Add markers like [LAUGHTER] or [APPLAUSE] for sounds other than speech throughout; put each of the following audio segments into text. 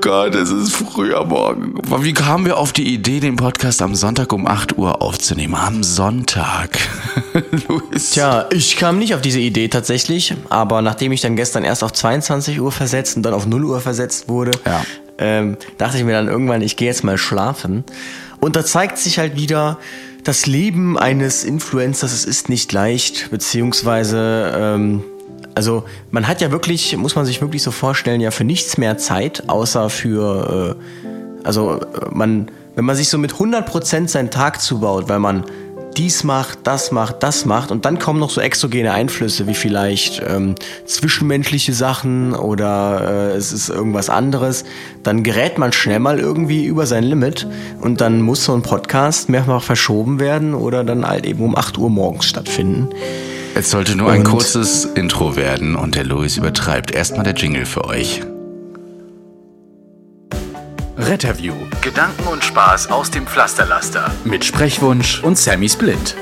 Gott, es ist früher Morgen. Wie kamen wir auf die Idee, den Podcast am Sonntag um 8 Uhr aufzunehmen? Am Sonntag. [LAUGHS] Luis. Tja, ich kam nicht auf diese Idee tatsächlich, aber nachdem ich dann gestern erst auf 22 Uhr versetzt und dann auf 0 Uhr versetzt wurde, Ja. ähm, dachte ich mir dann irgendwann, ich gehe jetzt mal schlafen. Und da zeigt sich halt wieder, das Leben eines Influencers, es ist nicht leicht, beziehungsweise, ähm, also man hat ja wirklich, muss man sich wirklich so vorstellen, ja für nichts mehr Zeit, außer für, äh, also äh, man, wenn man sich so mit 100% seinen Tag zubaut, weil man dies macht, das macht, das macht und dann kommen noch so exogene Einflüsse wie vielleicht ähm, zwischenmenschliche Sachen oder äh, es ist irgendwas anderes, dann gerät man schnell mal irgendwie über sein Limit und dann muss so ein Podcast mehrfach verschoben werden oder dann halt eben um 8 Uhr morgens stattfinden. Es sollte nur ein Und- kurzes Intro werden und der Louis übertreibt. Erstmal der Jingle für euch. Retterview Gedanken und Spaß aus dem Pflasterlaster. mit Sprechwunsch und Sammy Split.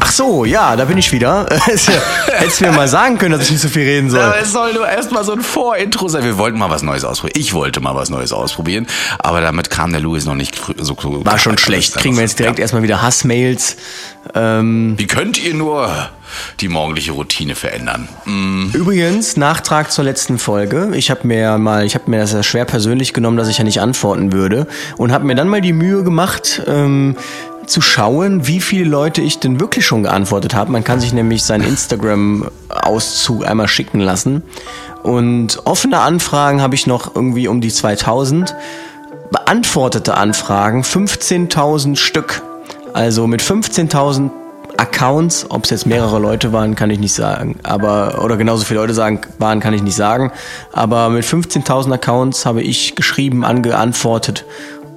Ach so, ja, da bin ich wieder. [LAUGHS] Hättest du mir mal sagen können, dass ich nicht so viel reden soll. Aber es soll nur erstmal so ein Vorintro sein. Wir wollten mal was Neues ausprobieren. Ich wollte mal was Neues ausprobieren, aber damit kam der Louis noch nicht so, so War schon schlecht. Kriegen wir jetzt direkt Ja. erstmal wieder Hassmails. Ähm, Wie könnt ihr nur die morgendliche Routine verändern? Mm, Übrigens, Nachtrag zur letzten Folge. Ich habe mir mal, ich habe mir das ja schwer persönlich genommen, dass ich ja nicht antworten würde und habe mir dann mal die Mühe gemacht, ähm, zu schauen, wie viele Leute ich denn wirklich schon geantwortet habe. Man kann sich nämlich seinen Instagram-Auszug einmal schicken lassen. Und offene Anfragen habe ich noch irgendwie um die 2000. Beantwortete Anfragen 15.000 Stück. Also mit 15.000 Accounts, ob es jetzt mehrere Leute waren, kann ich nicht sagen. Aber, oder genauso viele Leute sagen, waren, kann ich nicht sagen. Aber mit 15.000 Accounts habe ich geschrieben, angeantwortet.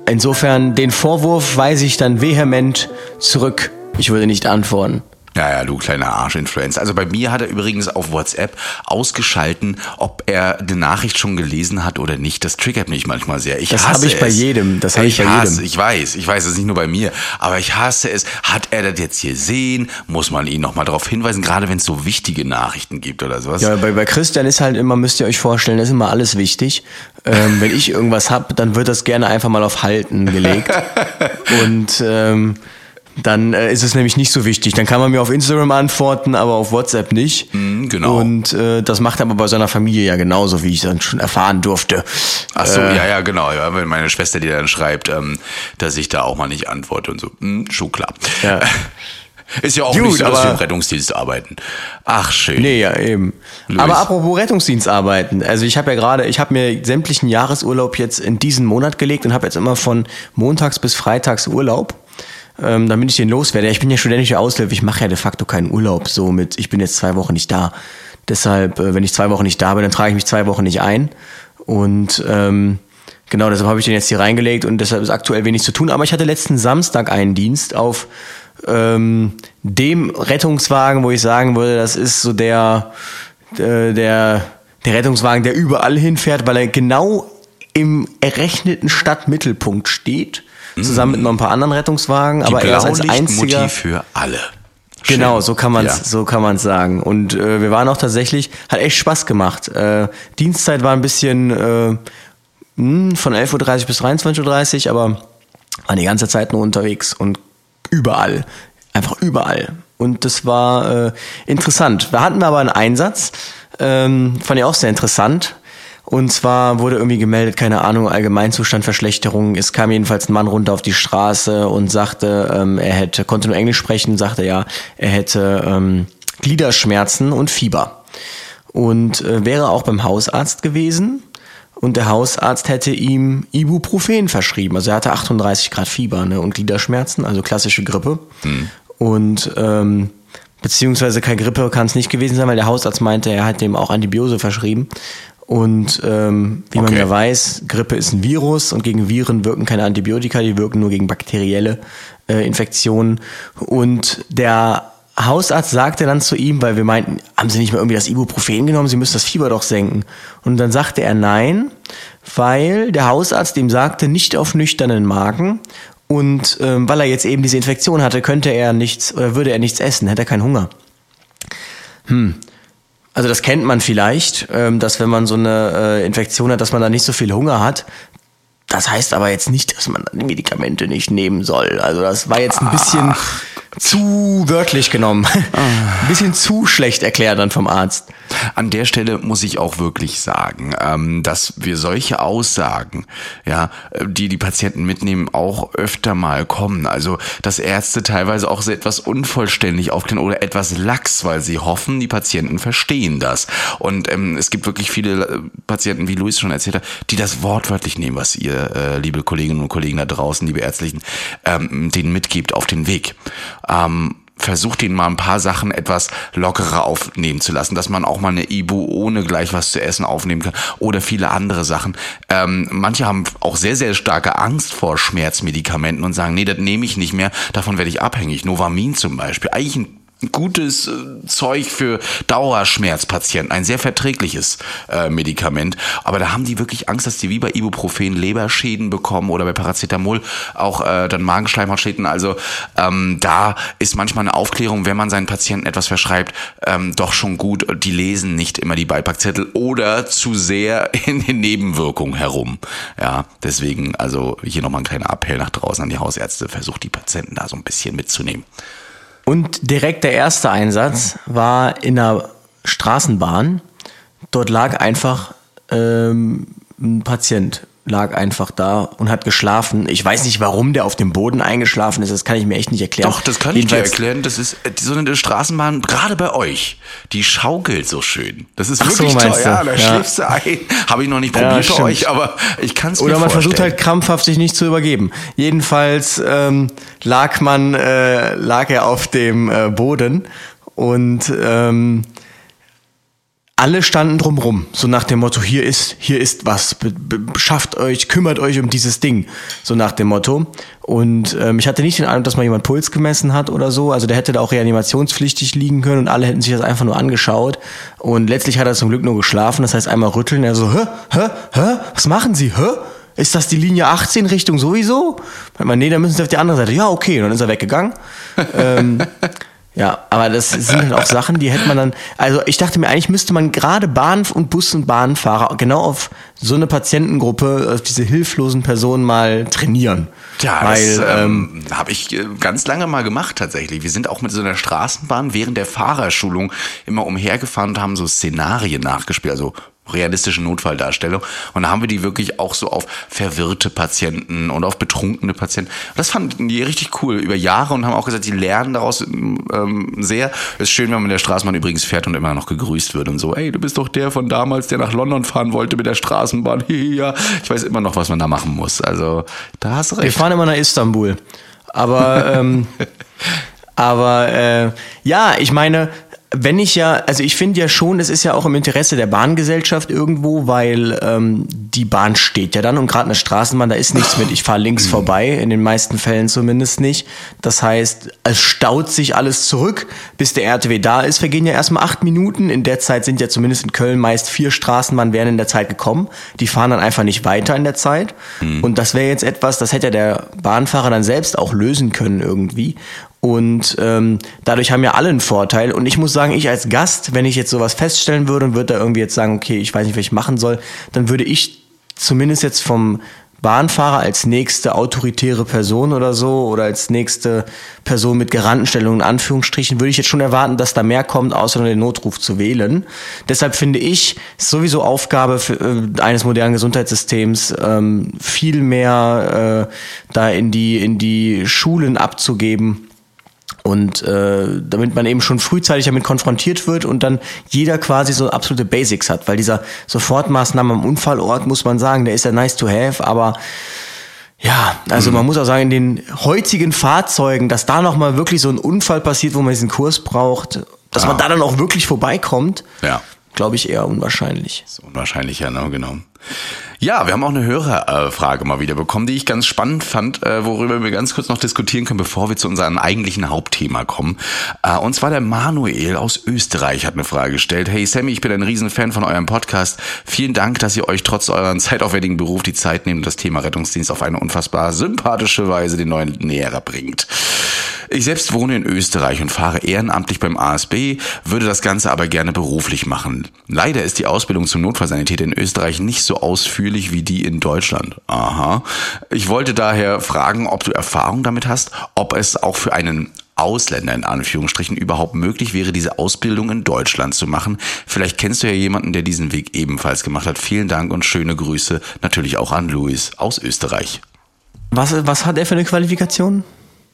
Insofern, den Vorwurf weise ich dann vehement zurück. Ich würde nicht antworten. Ja, ja, du kleiner Arsch-Influencer. Also bei mir hat er übrigens auf WhatsApp ausgeschalten, ob er die Nachricht schon gelesen hat oder nicht. Das triggert mich manchmal sehr. Ich Das habe ich bei es. jedem. Das habe ich bei hasse, jedem. Ich weiß, ich weiß, es ist nicht nur bei mir, aber ich hasse es. Hat er das jetzt hier sehen? Muss man ihn nochmal darauf hinweisen, gerade wenn es so wichtige Nachrichten gibt oder sowas? Ja, bei, bei Christian ist halt immer, müsst ihr euch vorstellen, ist immer alles wichtig. Ähm, wenn ich irgendwas hab, dann wird das gerne einfach mal auf Halten gelegt. [LAUGHS] Und ähm, dann äh, ist es nämlich nicht so wichtig. Dann kann man mir auf Instagram antworten, aber auf WhatsApp nicht. genau. Und äh, das macht er aber bei seiner Familie ja genauso, wie ich dann schon erfahren durfte. Ach so, Äh, ja, ja, genau. Ja, wenn meine Schwester dir dann schreibt, ähm, dass ich da auch mal nicht antworte und so. Hm, schon klar. Ja. [LAUGHS] Ist ja auch Gut, nicht so, dass wir im Rettungsdienst arbeiten. Ach, schön. Nee, ja, eben. Luis. Aber apropos Rettungsdienst arbeiten. Also ich habe ja gerade, ich habe mir sämtlichen Jahresurlaub jetzt in diesen Monat gelegt und habe jetzt immer von montags bis freitags Urlaub. Ähm, damit ich den loswerde. Ich bin ja studentische Aushilfe, ich mache ja de facto keinen Urlaub. So mit, ich bin jetzt zwei Wochen nicht da. Deshalb, äh, wenn ich zwei Wochen nicht da bin, dann trage ich mich zwei Wochen nicht ein. Und ähm, genau, deshalb habe ich den jetzt hier reingelegt und deshalb ist aktuell wenig zu tun. Aber ich hatte letzten Samstag einen Dienst auf ähm, dem Rettungswagen, wo ich sagen würde, das ist so der, äh, der, der Rettungswagen, der überall hinfährt, weil er genau im errechneten Stadtmittelpunkt steht, zusammen mit noch ein paar anderen Rettungswagen. Die aber er ist als einziger. für alle. Schön. Genau, so kann man es Ja. so kann man's sagen. Und äh, wir waren auch tatsächlich, hat echt Spaß gemacht. Äh, Dienstzeit war ein bisschen äh, mh, von 11.30 Uhr bis 23.30 Uhr, aber waren die ganze Zeit nur unterwegs und überall. Einfach überall. Und das war äh, interessant. Da hatten wir aber einen Einsatz, ähm, fand ich auch sehr interessant. Und zwar wurde irgendwie gemeldet, keine Ahnung, Allgemeinzustand, Verschlechterung. Es kam jedenfalls ein Mann runter auf die Straße und sagte, ähm, er hätte, konnte nur Englisch sprechen, sagte ja, er hätte ähm, Gliederschmerzen und Fieber. Und äh, wäre auch beim Hausarzt gewesen. Und der Hausarzt hätte ihm Ibuprofen verschrieben. Also er hatte 38 Grad Fieber ne, und Gliederschmerzen, also klassische Grippe. Und ähm, Beziehungsweise keine Grippe kann es nicht gewesen sein, weil der Hausarzt meinte, er hat dem auch Antibiose verschrieben. Und ähm, wie man Okay. ja weiß, Grippe ist ein Virus und gegen Viren wirken keine Antibiotika, die wirken nur gegen bakterielle äh, Infektionen. Und der Hausarzt sagte dann zu ihm, weil wir meinten, haben Sie nicht mal irgendwie das Ibuprofen genommen, Sie müssen das Fieber doch senken. Und dann sagte er nein, weil der Hausarzt ihm sagte, nicht auf nüchternen Magen. Und ähm, weil er jetzt eben diese Infektion hatte, könnte er nichts oder würde er nichts essen, hätte er keinen Hunger. Also das kennt man vielleicht, ähm, dass wenn man so eine äh, Infektion hat, dass man da nicht so viel Hunger hat. Das heißt aber jetzt nicht, dass man die Medikamente nicht nehmen soll. Also das war jetzt ein bisschen zu wörtlich genommen. ein [LAUGHS] bisschen zu schlecht erklärt dann vom Arzt. An der Stelle muss ich auch wirklich sagen, ähm, dass wir solche Aussagen, ja, die die Patienten mitnehmen, auch öfter mal kommen. Also, dass Ärzte teilweise auch so etwas unvollständig aufklären oder etwas lax, weil sie hoffen, die Patienten verstehen das. Und ähm, es gibt wirklich viele äh, Patienten, wie Luis schon erzählt hat, die das wortwörtlich nehmen, was ihr, äh, liebe Kolleginnen und Kollegen da draußen, liebe Ärztlichen, ähm, denen mitgebt auf den Weg. Ähm, versucht ihnen mal ein paar Sachen etwas lockerer aufnehmen zu lassen, dass man auch mal eine Ibu ohne gleich was zu essen aufnehmen kann oder viele andere Sachen. Ähm, manche haben auch sehr, sehr starke Angst vor Schmerzmedikamenten und sagen, nee, das nehme ich nicht mehr, davon werde ich abhängig. Novamin zum Beispiel, eigentlich ein gutes äh, Zeug für Dauerschmerzpatienten, ein sehr verträgliches äh, Medikament. Aber da haben die wirklich Angst, dass die wie bei Ibuprofen Leberschäden bekommen oder bei Paracetamol auch äh, dann Magenschleimhautschäden. Also ähm, da ist manchmal eine Aufklärung, wenn man seinen Patienten etwas verschreibt, ähm, doch schon gut. Die lesen nicht immer die Beipackzettel oder zu sehr in den Nebenwirkungen herum. Ja, deswegen also hier nochmal ein kleiner Appell nach draußen an die Hausärzte. Versucht die Patienten da so ein bisschen mitzunehmen. Und direkt der erste Einsatz war in der Straßenbahn. Dort lag einfach ähm, ein Patient, lag einfach da und hat geschlafen. Ich weiß nicht, warum der auf dem Boden eingeschlafen ist, das kann ich mir echt nicht erklären. Doch, das kann ich dir Jedenfalls- erklären. Das ist äh, so eine Straßenbahn, gerade bei euch, die schaukelt so schön. Das ist Ach so, wirklich toll. meinst du? Ja, da Ja. schläfst du ein. Habe ich noch nicht Ja, probiert bei stimmt. euch, aber ich kann es mir Oder man vorstellen. versucht halt krampfhaft sich nicht zu übergeben. Jedenfalls ähm, lag man, äh, lag er auf dem äh, Boden und ähm, alle standen drumrum, so nach dem Motto, hier ist, hier ist was, be, be, schafft euch, kümmert euch um dieses Ding, so nach dem Motto. Und ähm, ich hatte nicht den Eindruck, dass mal jemand Puls gemessen hat oder so, also der hätte da auch reanimationspflichtig liegen können und alle hätten sich das einfach nur angeschaut. Und letztlich hat er zum Glück nur geschlafen, das heißt einmal rütteln, er so, hä, hä, hä, was machen Sie, hä? Ist das die Linie 18 Richtung sowieso? Meint man, nee, dann müssen Sie auf die andere Seite. Ja, okay, und dann ist er weggegangen. [LAUGHS] ähm, ja, aber das sind halt auch Sachen, die hätte man dann, also ich dachte mir, eigentlich müsste man gerade Bahn- und Bus- und Bahnfahrer genau auf so eine Patientengruppe, auf diese hilflosen Personen mal trainieren. Ja, Weil, das ähm, ähm, habe ich äh, ganz lange mal gemacht tatsächlich. Wir sind auch mit so einer Straßenbahn während der Fahrerschulung immer umhergefahren und haben so Szenarien nachgespielt, also realistische Notfalldarstellung. Und da haben wir die wirklich auch so auf verwirrte Patienten und auf betrunkene Patienten. Das fanden die richtig cool über Jahre und haben auch gesagt, die lernen daraus ähm, sehr. Es ist schön, wenn man mit der Straßenbahn übrigens fährt und immer noch gegrüßt wird und so. Ey, du bist doch der von damals, der nach London fahren wollte mit der Straßenbahn. [LAUGHS] ja, ich weiß immer noch, was man da machen muss. Also da hast du wir recht. fahren immer nach Istanbul. Aber, ähm, [LAUGHS] aber äh, ja, ich meine, wenn ich ja, also ich finde ja schon, es ist ja auch im Interesse der Bahngesellschaft irgendwo, weil ähm, die Bahn steht ja dann und gerade eine Straßenbahn, da ist nichts mit, ich fahre links vorbei, in den meisten Fällen zumindest nicht. Das heißt, es staut sich alles zurück, bis der RTW da ist, vergehen ja erstmal acht Minuten. In der Zeit sind ja zumindest in Köln meist vier Straßenbahnen wären in der Zeit gekommen. Die fahren dann einfach nicht weiter in der Zeit. Und das wäre jetzt etwas, das hätte ja der Bahnfahrer dann selbst auch lösen können irgendwie. Und ähm, dadurch haben ja alle einen Vorteil. Und ich muss sagen, ich als Gast, wenn ich jetzt sowas feststellen würde und würde da irgendwie jetzt sagen, okay, ich weiß nicht, was ich machen soll, dann würde ich zumindest jetzt vom Bahnfahrer als nächste autoritäre Person oder so oder als nächste Person mit Garantenstellung in Anführungsstrichen würde ich jetzt schon erwarten, dass da mehr kommt, außer nur den Notruf zu wählen. Deshalb finde ich, ist sowieso Aufgabe für, äh, eines modernen Gesundheitssystems, ähm, viel mehr äh, da in die, in die Schulen abzugeben. Und äh, damit man eben schon frühzeitig damit konfrontiert wird und dann jeder quasi so absolute Basics hat. Weil dieser Sofortmaßnahme am Unfallort, muss man sagen, der ist ja nice to have, aber Ja, also man muss auch sagen, in den heutigen Fahrzeugen, dass da nochmal wirklich so ein Unfall passiert, wo man diesen Kurs braucht, dass Ah. man da dann auch wirklich vorbeikommt, Ja. Glaube ich eher unwahrscheinlich. Ist unwahrscheinlicher, ne? Genau. Ja, wir haben auch eine Hörerfrage mal wieder bekommen, die ich ganz spannend fand, äh, worüber wir ganz kurz noch diskutieren können, bevor wir zu unserem eigentlichen Hauptthema kommen. Äh, Und zwar der Manuel aus Österreich hat eine Frage gestellt. Hey Sammy, ich bin ein Riesenfan von eurem Podcast. Vielen Dank, dass ihr euch trotz euren zeitaufwendigen Beruf die Zeit nehmt und das Thema Rettungsdienst auf eine unfassbar sympathische Weise den neuen näher bringt. Ich selbst wohne in Österreich und fahre ehrenamtlich beim ASB, würde das Ganze aber gerne beruflich machen. Leider ist die Ausbildung zum Notfallsanitäter in Österreich nicht so ausführlich wie die in Deutschland. Aha. Ich wollte daher fragen, ob du Erfahrung damit hast, ob es auch für einen Ausländer in Anführungsstrichen überhaupt möglich wäre, diese Ausbildung in Deutschland zu machen. Vielleicht kennst du ja jemanden, der diesen Weg ebenfalls gemacht hat. Vielen Dank und schöne Grüße natürlich auch an Luis aus Österreich. Was, was hat er für eine Qualifikation?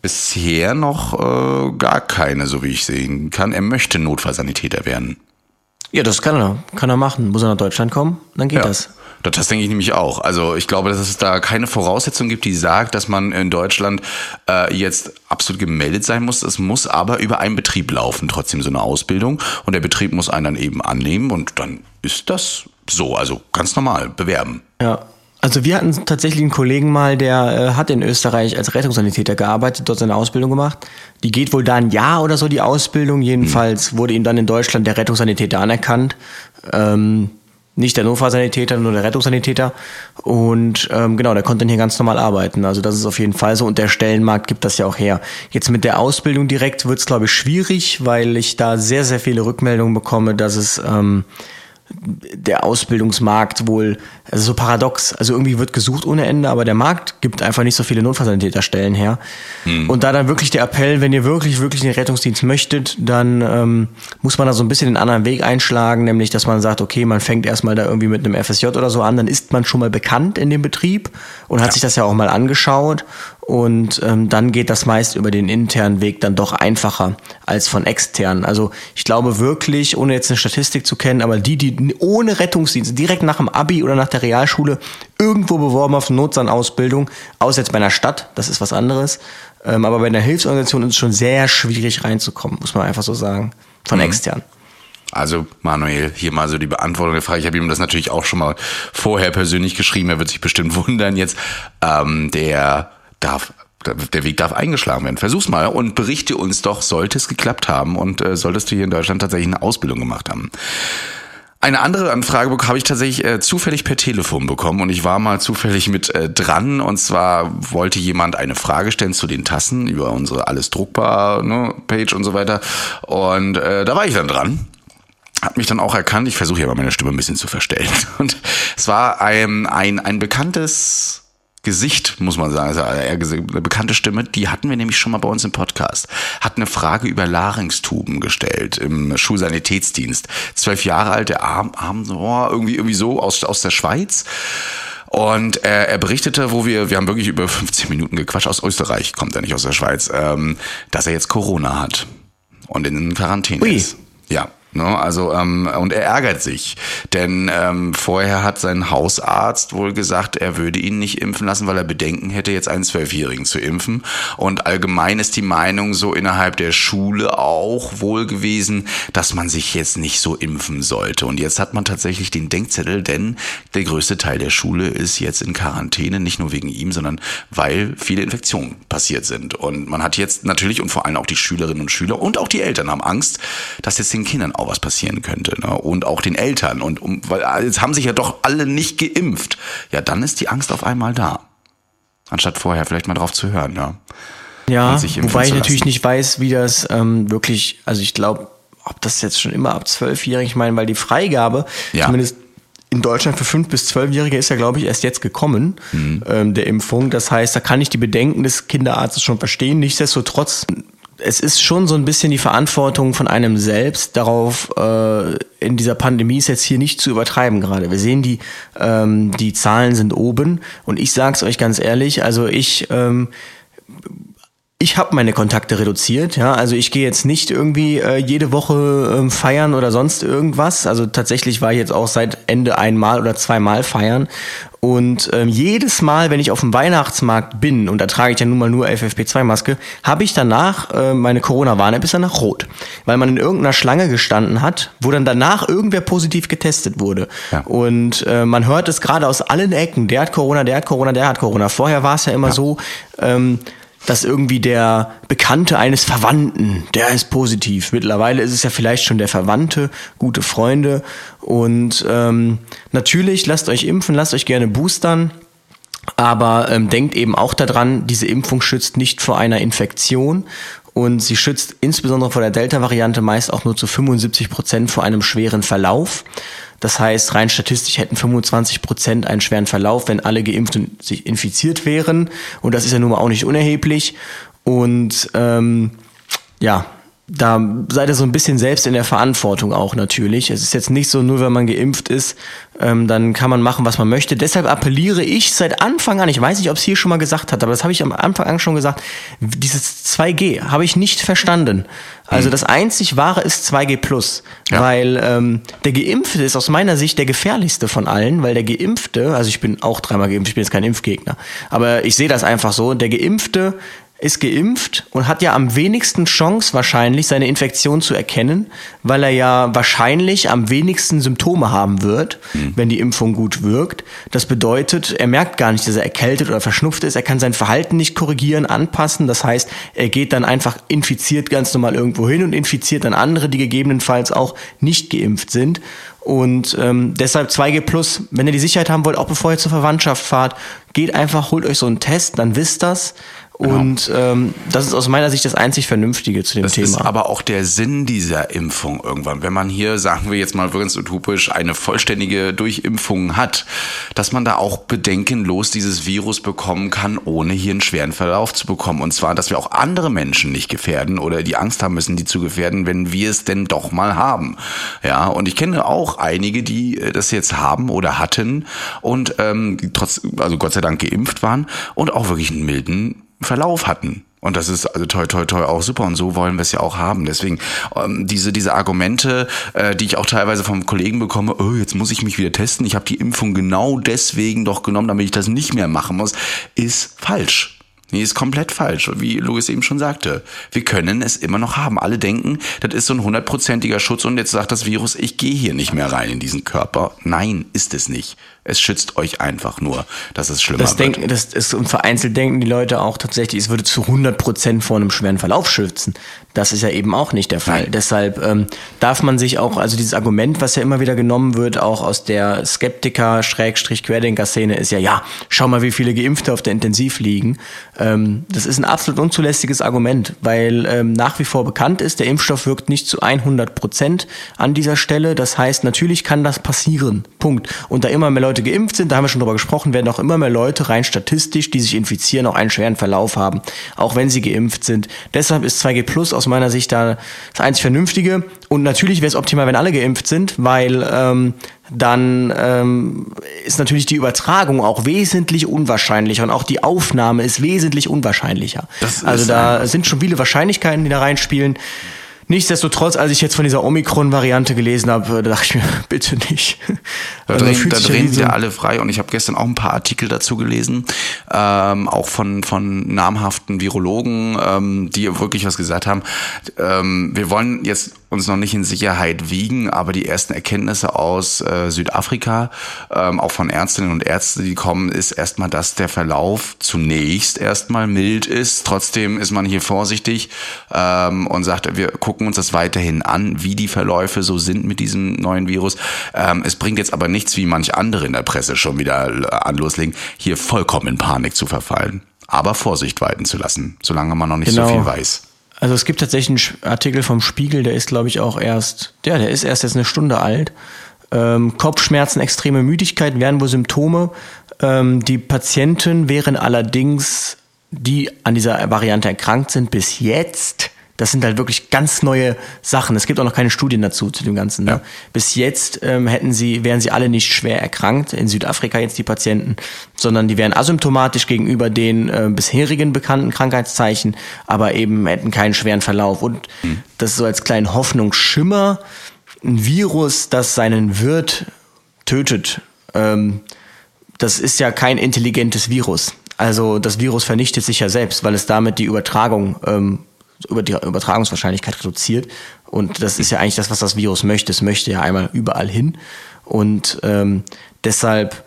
Bisher noch äh, gar keine, so wie ich sehen kann. Er möchte Notfallsanitäter werden. Ja, das kann er, kann er machen. Muss er nach Deutschland kommen, dann geht das. Das, das denke ich nämlich auch. Also ich glaube, dass es da keine Voraussetzung gibt, die sagt, dass man in Deutschland äh, jetzt absolut gemeldet sein muss. Es muss aber über einen Betrieb laufen, trotzdem so eine Ausbildung. Und der Betrieb muss einen dann eben annehmen und dann ist das so. Also ganz normal bewerben. Ja. Also wir hatten tatsächlich einen Kollegen mal, der äh, hat in Österreich als Rettungssanitäter gearbeitet, dort seine Ausbildung gemacht. Die geht wohl da ein Jahr oder so, die Ausbildung. Jedenfalls wurde ihm dann in Deutschland der Rettungssanitäter anerkannt. Ähm, nicht der Notfallsanitäter, nur der Rettungssanitäter. Und ähm, genau, der konnte dann hier ganz normal arbeiten. Also das ist auf jeden Fall so. Und der Stellenmarkt gibt das ja auch her. Jetzt mit der Ausbildung direkt wird es, glaube ich, schwierig, weil ich da sehr, sehr viele Rückmeldungen bekomme, dass es... Ähm, der Ausbildungsmarkt wohl, also so paradox, also irgendwie wird gesucht ohne Ende, aber der Markt gibt einfach nicht so viele Notfallsanitäterstellen her. Und da dann wirklich der Appell, wenn ihr wirklich, wirklich den Rettungsdienst möchtet, dann ähm, muss man da so ein bisschen den anderen Weg einschlagen, nämlich, dass man sagt, okay, man fängt erstmal da irgendwie mit einem FSJ oder so an, dann ist man schon mal bekannt in dem Betrieb und hat sich das ja auch mal angeschaut und ähm, dann geht das meist über den internen Weg dann doch einfacher als von extern. Also ich glaube wirklich, ohne jetzt eine Statistik zu kennen, aber die, die ohne Rettungsdienst direkt nach dem Abi oder nach der Realschule irgendwo beworben auf Notsan-Ausbildung, außer jetzt bei einer Stadt, das ist was anderes. Ähm, aber bei einer Hilfsorganisation ist es schon sehr schwierig reinzukommen, muss man einfach so sagen, von extern. Also Manuel, hier mal so die Beantwortung der Frage. Ich habe ihm das natürlich auch schon mal vorher persönlich geschrieben. Er wird sich bestimmt [LAUGHS] wundern jetzt. Ähm, der darf der Weg darf eingeschlagen werden. Versuch's mal und berichte uns doch, sollte es geklappt haben und äh, solltest du hier in Deutschland tatsächlich eine Ausbildung gemacht haben. Eine andere Anfrage habe ich tatsächlich äh, zufällig per Telefon bekommen und ich war mal zufällig mit äh, dran und zwar wollte jemand eine Frage stellen zu den Tassen über unsere alles druckbar ne, Page und so weiter und äh, da war ich dann dran hat mich dann auch erkannt. Ich versuche ja mal meine Stimme ein bisschen zu verstellen. [LAUGHS] Und es war ein, ein, ein bekanntes Gesicht, muss man sagen, also eher eine bekannte Stimme, die hatten wir nämlich schon mal bei uns im Podcast. Hat eine Frage über Larynxtuben gestellt im Schulsanitätsdienst. Zwölf Jahre alt, der Arm, Arm oh, irgendwie, irgendwie so aus, aus der Schweiz. Und er, er berichtete, wo wir, wir haben wirklich über 15 Minuten gequatscht, aus Österreich, kommt er nicht aus der Schweiz, ähm, dass er jetzt Corona hat und in Quarantäne Ui. ist. Ja. Ne, also ähm, und er ärgert sich, denn ähm, vorher hat sein Hausarzt wohl gesagt, er würde ihn nicht impfen lassen, weil er Bedenken hätte, jetzt einen Zwölfjährigen zu impfen. Und allgemein ist die Meinung so innerhalb der Schule auch wohl gewesen, dass man sich jetzt nicht so impfen sollte. Und jetzt hat man tatsächlich den Denkzettel, denn der größte Teil der Schule ist jetzt in Quarantäne, nicht nur wegen ihm, sondern weil viele Infektionen passiert sind. Und man hat jetzt natürlich und vor allem auch die Schülerinnen und Schüler und auch die Eltern haben Angst, dass jetzt den Kindern auch was passieren könnte. Ne? Und auch den Eltern. Und um, weil jetzt haben sich ja doch alle nicht geimpft. Ja, dann ist die Angst auf einmal da. Anstatt vorher vielleicht mal drauf zu hören, ja. Ja, wobei ich natürlich nicht weiß, wie das ähm, wirklich, also ich glaube, ob das jetzt schon immer ab zwölfjährig, ich meine, weil die Freigabe, Ja. zumindest in Deutschland für fünf bis zwölfjährige ist ja, glaube ich, erst jetzt gekommen, Mhm. ähm, der Impfung. Das heißt, da kann ich die Bedenken des Kinderarztes schon verstehen. Nichtsdestotrotz, es ist schon so ein bisschen die Verantwortung von einem selbst darauf, äh, in dieser Pandemie ist jetzt hier nicht zu übertreiben gerade. Wir sehen, die, ähm, die Zahlen sind oben und ich sage es euch ganz ehrlich, also ich ähm, ich habe meine Kontakte reduziert, ja. Also ich gehe jetzt nicht irgendwie äh, jede Woche ähm, feiern oder sonst irgendwas. Also tatsächlich war ich jetzt auch seit Ende einmal oder zweimal feiern. Und ähm, jedes Mal, wenn ich auf dem Weihnachtsmarkt bin, und da trage ich ja nun mal nur FFP2-Maske, habe ich danach, äh, meine Corona-Warn-App ist danach rot. Weil man in irgendeiner Schlange gestanden hat, wo dann danach irgendwer positiv getestet wurde. Ja. Und äh, man hört es gerade aus allen Ecken, der hat Corona, der hat Corona, der hat Corona. Vorher war es ja immer so, ähm, dass irgendwie der Bekannte eines Verwandten, der ist positiv. Mittlerweile ist es ja vielleicht schon der Verwandte, gute Freunde. Und ähm, natürlich lasst euch impfen, lasst euch gerne boostern. Aber ähm, denkt eben auch daran, diese Impfung schützt nicht vor einer Infektion und sie schützt insbesondere vor der Delta-Variante meist auch nur zu 75 Prozent vor einem schweren Verlauf. Das heißt, rein statistisch hätten 25 Prozent einen schweren Verlauf, wenn alle geimpft und sich infiziert wären. Und das ist ja nun mal auch nicht unerheblich. Und ähm, ja, da seid ihr so ein bisschen selbst in der Verantwortung auch natürlich. Es ist jetzt nicht so, nur wenn man geimpft ist, ähm, dann kann man machen, was man möchte. Deshalb appelliere ich seit Anfang an, ich weiß nicht, ob es hier schon mal gesagt hat, aber das habe ich am Anfang an schon gesagt, dieses 2G habe ich nicht verstanden. Also das einzig Wahre ist 2G Plus, Ja. weil ähm, der Geimpfte ist aus meiner Sicht der gefährlichste von allen, weil der Geimpfte, also ich bin auch dreimal geimpft, ich bin jetzt kein Impfgegner, aber ich sehe das einfach so, der Geimpfte ist geimpft und hat ja am wenigsten Chance wahrscheinlich seine Infektion zu erkennen, weil er ja wahrscheinlich am wenigsten Symptome haben wird, wenn die Impfung gut wirkt. Das bedeutet, er merkt gar nicht, dass er erkältet oder verschnupft ist. Er kann sein Verhalten nicht korrigieren, anpassen. Das heißt, er geht dann einfach infiziert ganz normal irgendwo hin und infiziert dann andere, die gegebenenfalls auch nicht geimpft sind. Und ähm, deshalb 2G Plus, wenn ihr die Sicherheit haben wollt, auch bevor ihr zur Verwandtschaft fahrt, geht einfach, holt euch so einen Test, dann wisst das. Und ähm, das ist aus meiner Sicht das einzig Vernünftige zu dem Das Thema. ist aber auch der Sinn dieser Impfung irgendwann. Wenn man hier, sagen wir jetzt mal ganz utopisch, eine vollständige Durchimpfung hat, dass man da auch bedenkenlos dieses Virus bekommen kann, ohne hier einen schweren Verlauf zu bekommen. Und zwar, dass wir auch andere Menschen nicht gefährden oder die Angst haben müssen, die zu gefährden, wenn wir es denn doch mal haben. Ja, und ich kenne auch einige, die äh, das jetzt haben oder hatten und ähm, trotz, also Gott sei Dank geimpft waren und auch wirklich einen milden Verlauf hatten. Und das ist also toi toi toi auch super und so wollen wir es ja auch haben. Deswegen ähm, diese diese Argumente, äh, die ich auch teilweise vom Kollegen bekomme, oh, jetzt muss ich mich wieder testen, ich habe die Impfung genau deswegen doch genommen, damit ich das nicht mehr machen muss, ist falsch. Nee, ist komplett falsch, wie Louis eben schon sagte. Wir können es immer noch haben. Alle denken, das ist so ein hundertprozentiger Schutz und jetzt sagt das Virus, ich gehe hier nicht mehr rein in diesen Körper. Nein, ist es nicht. Es schützt euch einfach nur, dass es schlimmer Das wird. denken, das ist, und vereinzelt denken die Leute auch tatsächlich, es würde zu 100% vor einem schweren Verlauf schützen. Das ist ja eben auch nicht der Fall. Nein. Deshalb ähm, darf man sich auch, also dieses Argument, was ja immer wieder genommen wird, auch aus der Skeptiker-Querdenker-Szene, ist ja, ja, schau mal, wie viele Geimpfte auf der Intensiv liegen. Ähm, das ist ein absolut unzulässiges Argument, weil ähm, nach wie vor bekannt ist, der Impfstoff wirkt nicht zu 100% an dieser Stelle. Das heißt, natürlich kann das passieren. Punkt. Und da immer mehr Leute geimpft sind, da haben wir schon drüber gesprochen, werden auch immer mehr Leute rein statistisch, die sich infizieren, auch einen schweren Verlauf haben, auch wenn sie geimpft sind. Deshalb ist 2G Plus aus meiner Sicht da das einzig Vernünftige. Und natürlich wäre es optimal, wenn alle geimpft sind, weil ähm, dann ähm, ist natürlich die Übertragung auch wesentlich unwahrscheinlicher und auch die Aufnahme ist wesentlich unwahrscheinlicher. Das also da sind schon viele Wahrscheinlichkeiten, die da reinspielen. Nichtsdestotrotz, als ich jetzt von dieser Omikron-Variante gelesen habe, da dachte ich mir, [LAUGHS] bitte nicht. Da Also drehen, da drehen wie sie so- alle frei und ich habe gestern auch ein paar Artikel dazu gelesen, ähm, auch von, von namhaften Virologen, ähm, die wirklich was gesagt haben. Ähm, wir wollen jetzt uns noch nicht in Sicherheit wiegen, aber die ersten Erkenntnisse aus äh, Südafrika, ähm, auch von Ärztinnen und Ärzten, die kommen, ist erstmal, dass der Verlauf zunächst erstmal mild ist. Trotzdem ist man hier vorsichtig ähm, und sagt, wir gucken uns das weiterhin an, wie die Verläufe so sind mit diesem neuen Virus. Ähm, es bringt jetzt aber nichts, wie manch andere in der Presse schon wieder äh, an loslegen, hier vollkommen in Panik zu verfallen. Aber Vorsicht walten zu lassen, solange man noch nicht so Genau. viel weiß. Also es gibt tatsächlich einen Artikel vom Spiegel, der ist, glaube ich, auch erst, der, der ist erst jetzt eine Stunde alt. Ähm, Kopfschmerzen, extreme Müdigkeit wären wohl Symptome. Ähm, die Patienten wären allerdings, die an dieser Variante erkrankt sind, bis jetzt Das sind halt wirklich ganz neue Sachen. Es gibt auch noch keine Studien dazu zu dem Ganzen. Ne? Ja. Bis jetzt ähm, hätten sie, wären sie alle nicht schwer erkrankt, in Südafrika jetzt die Patienten, sondern die wären asymptomatisch gegenüber den äh, bisherigen bekannten Krankheitszeichen, aber eben hätten keinen schweren Verlauf. Und das ist so als kleinen Hoffnungsschimmer, ein Virus, das seinen Wirt tötet. Ähm, das ist ja kein intelligentes Virus. Also das Virus vernichtet sich ja selbst, weil es damit die Übertragung ähm, über die Übertragungswahrscheinlichkeit reduziert. Und das ist ja eigentlich das, was das Virus möchte. Es möchte ja einmal überall hin. Und ähm, deshalb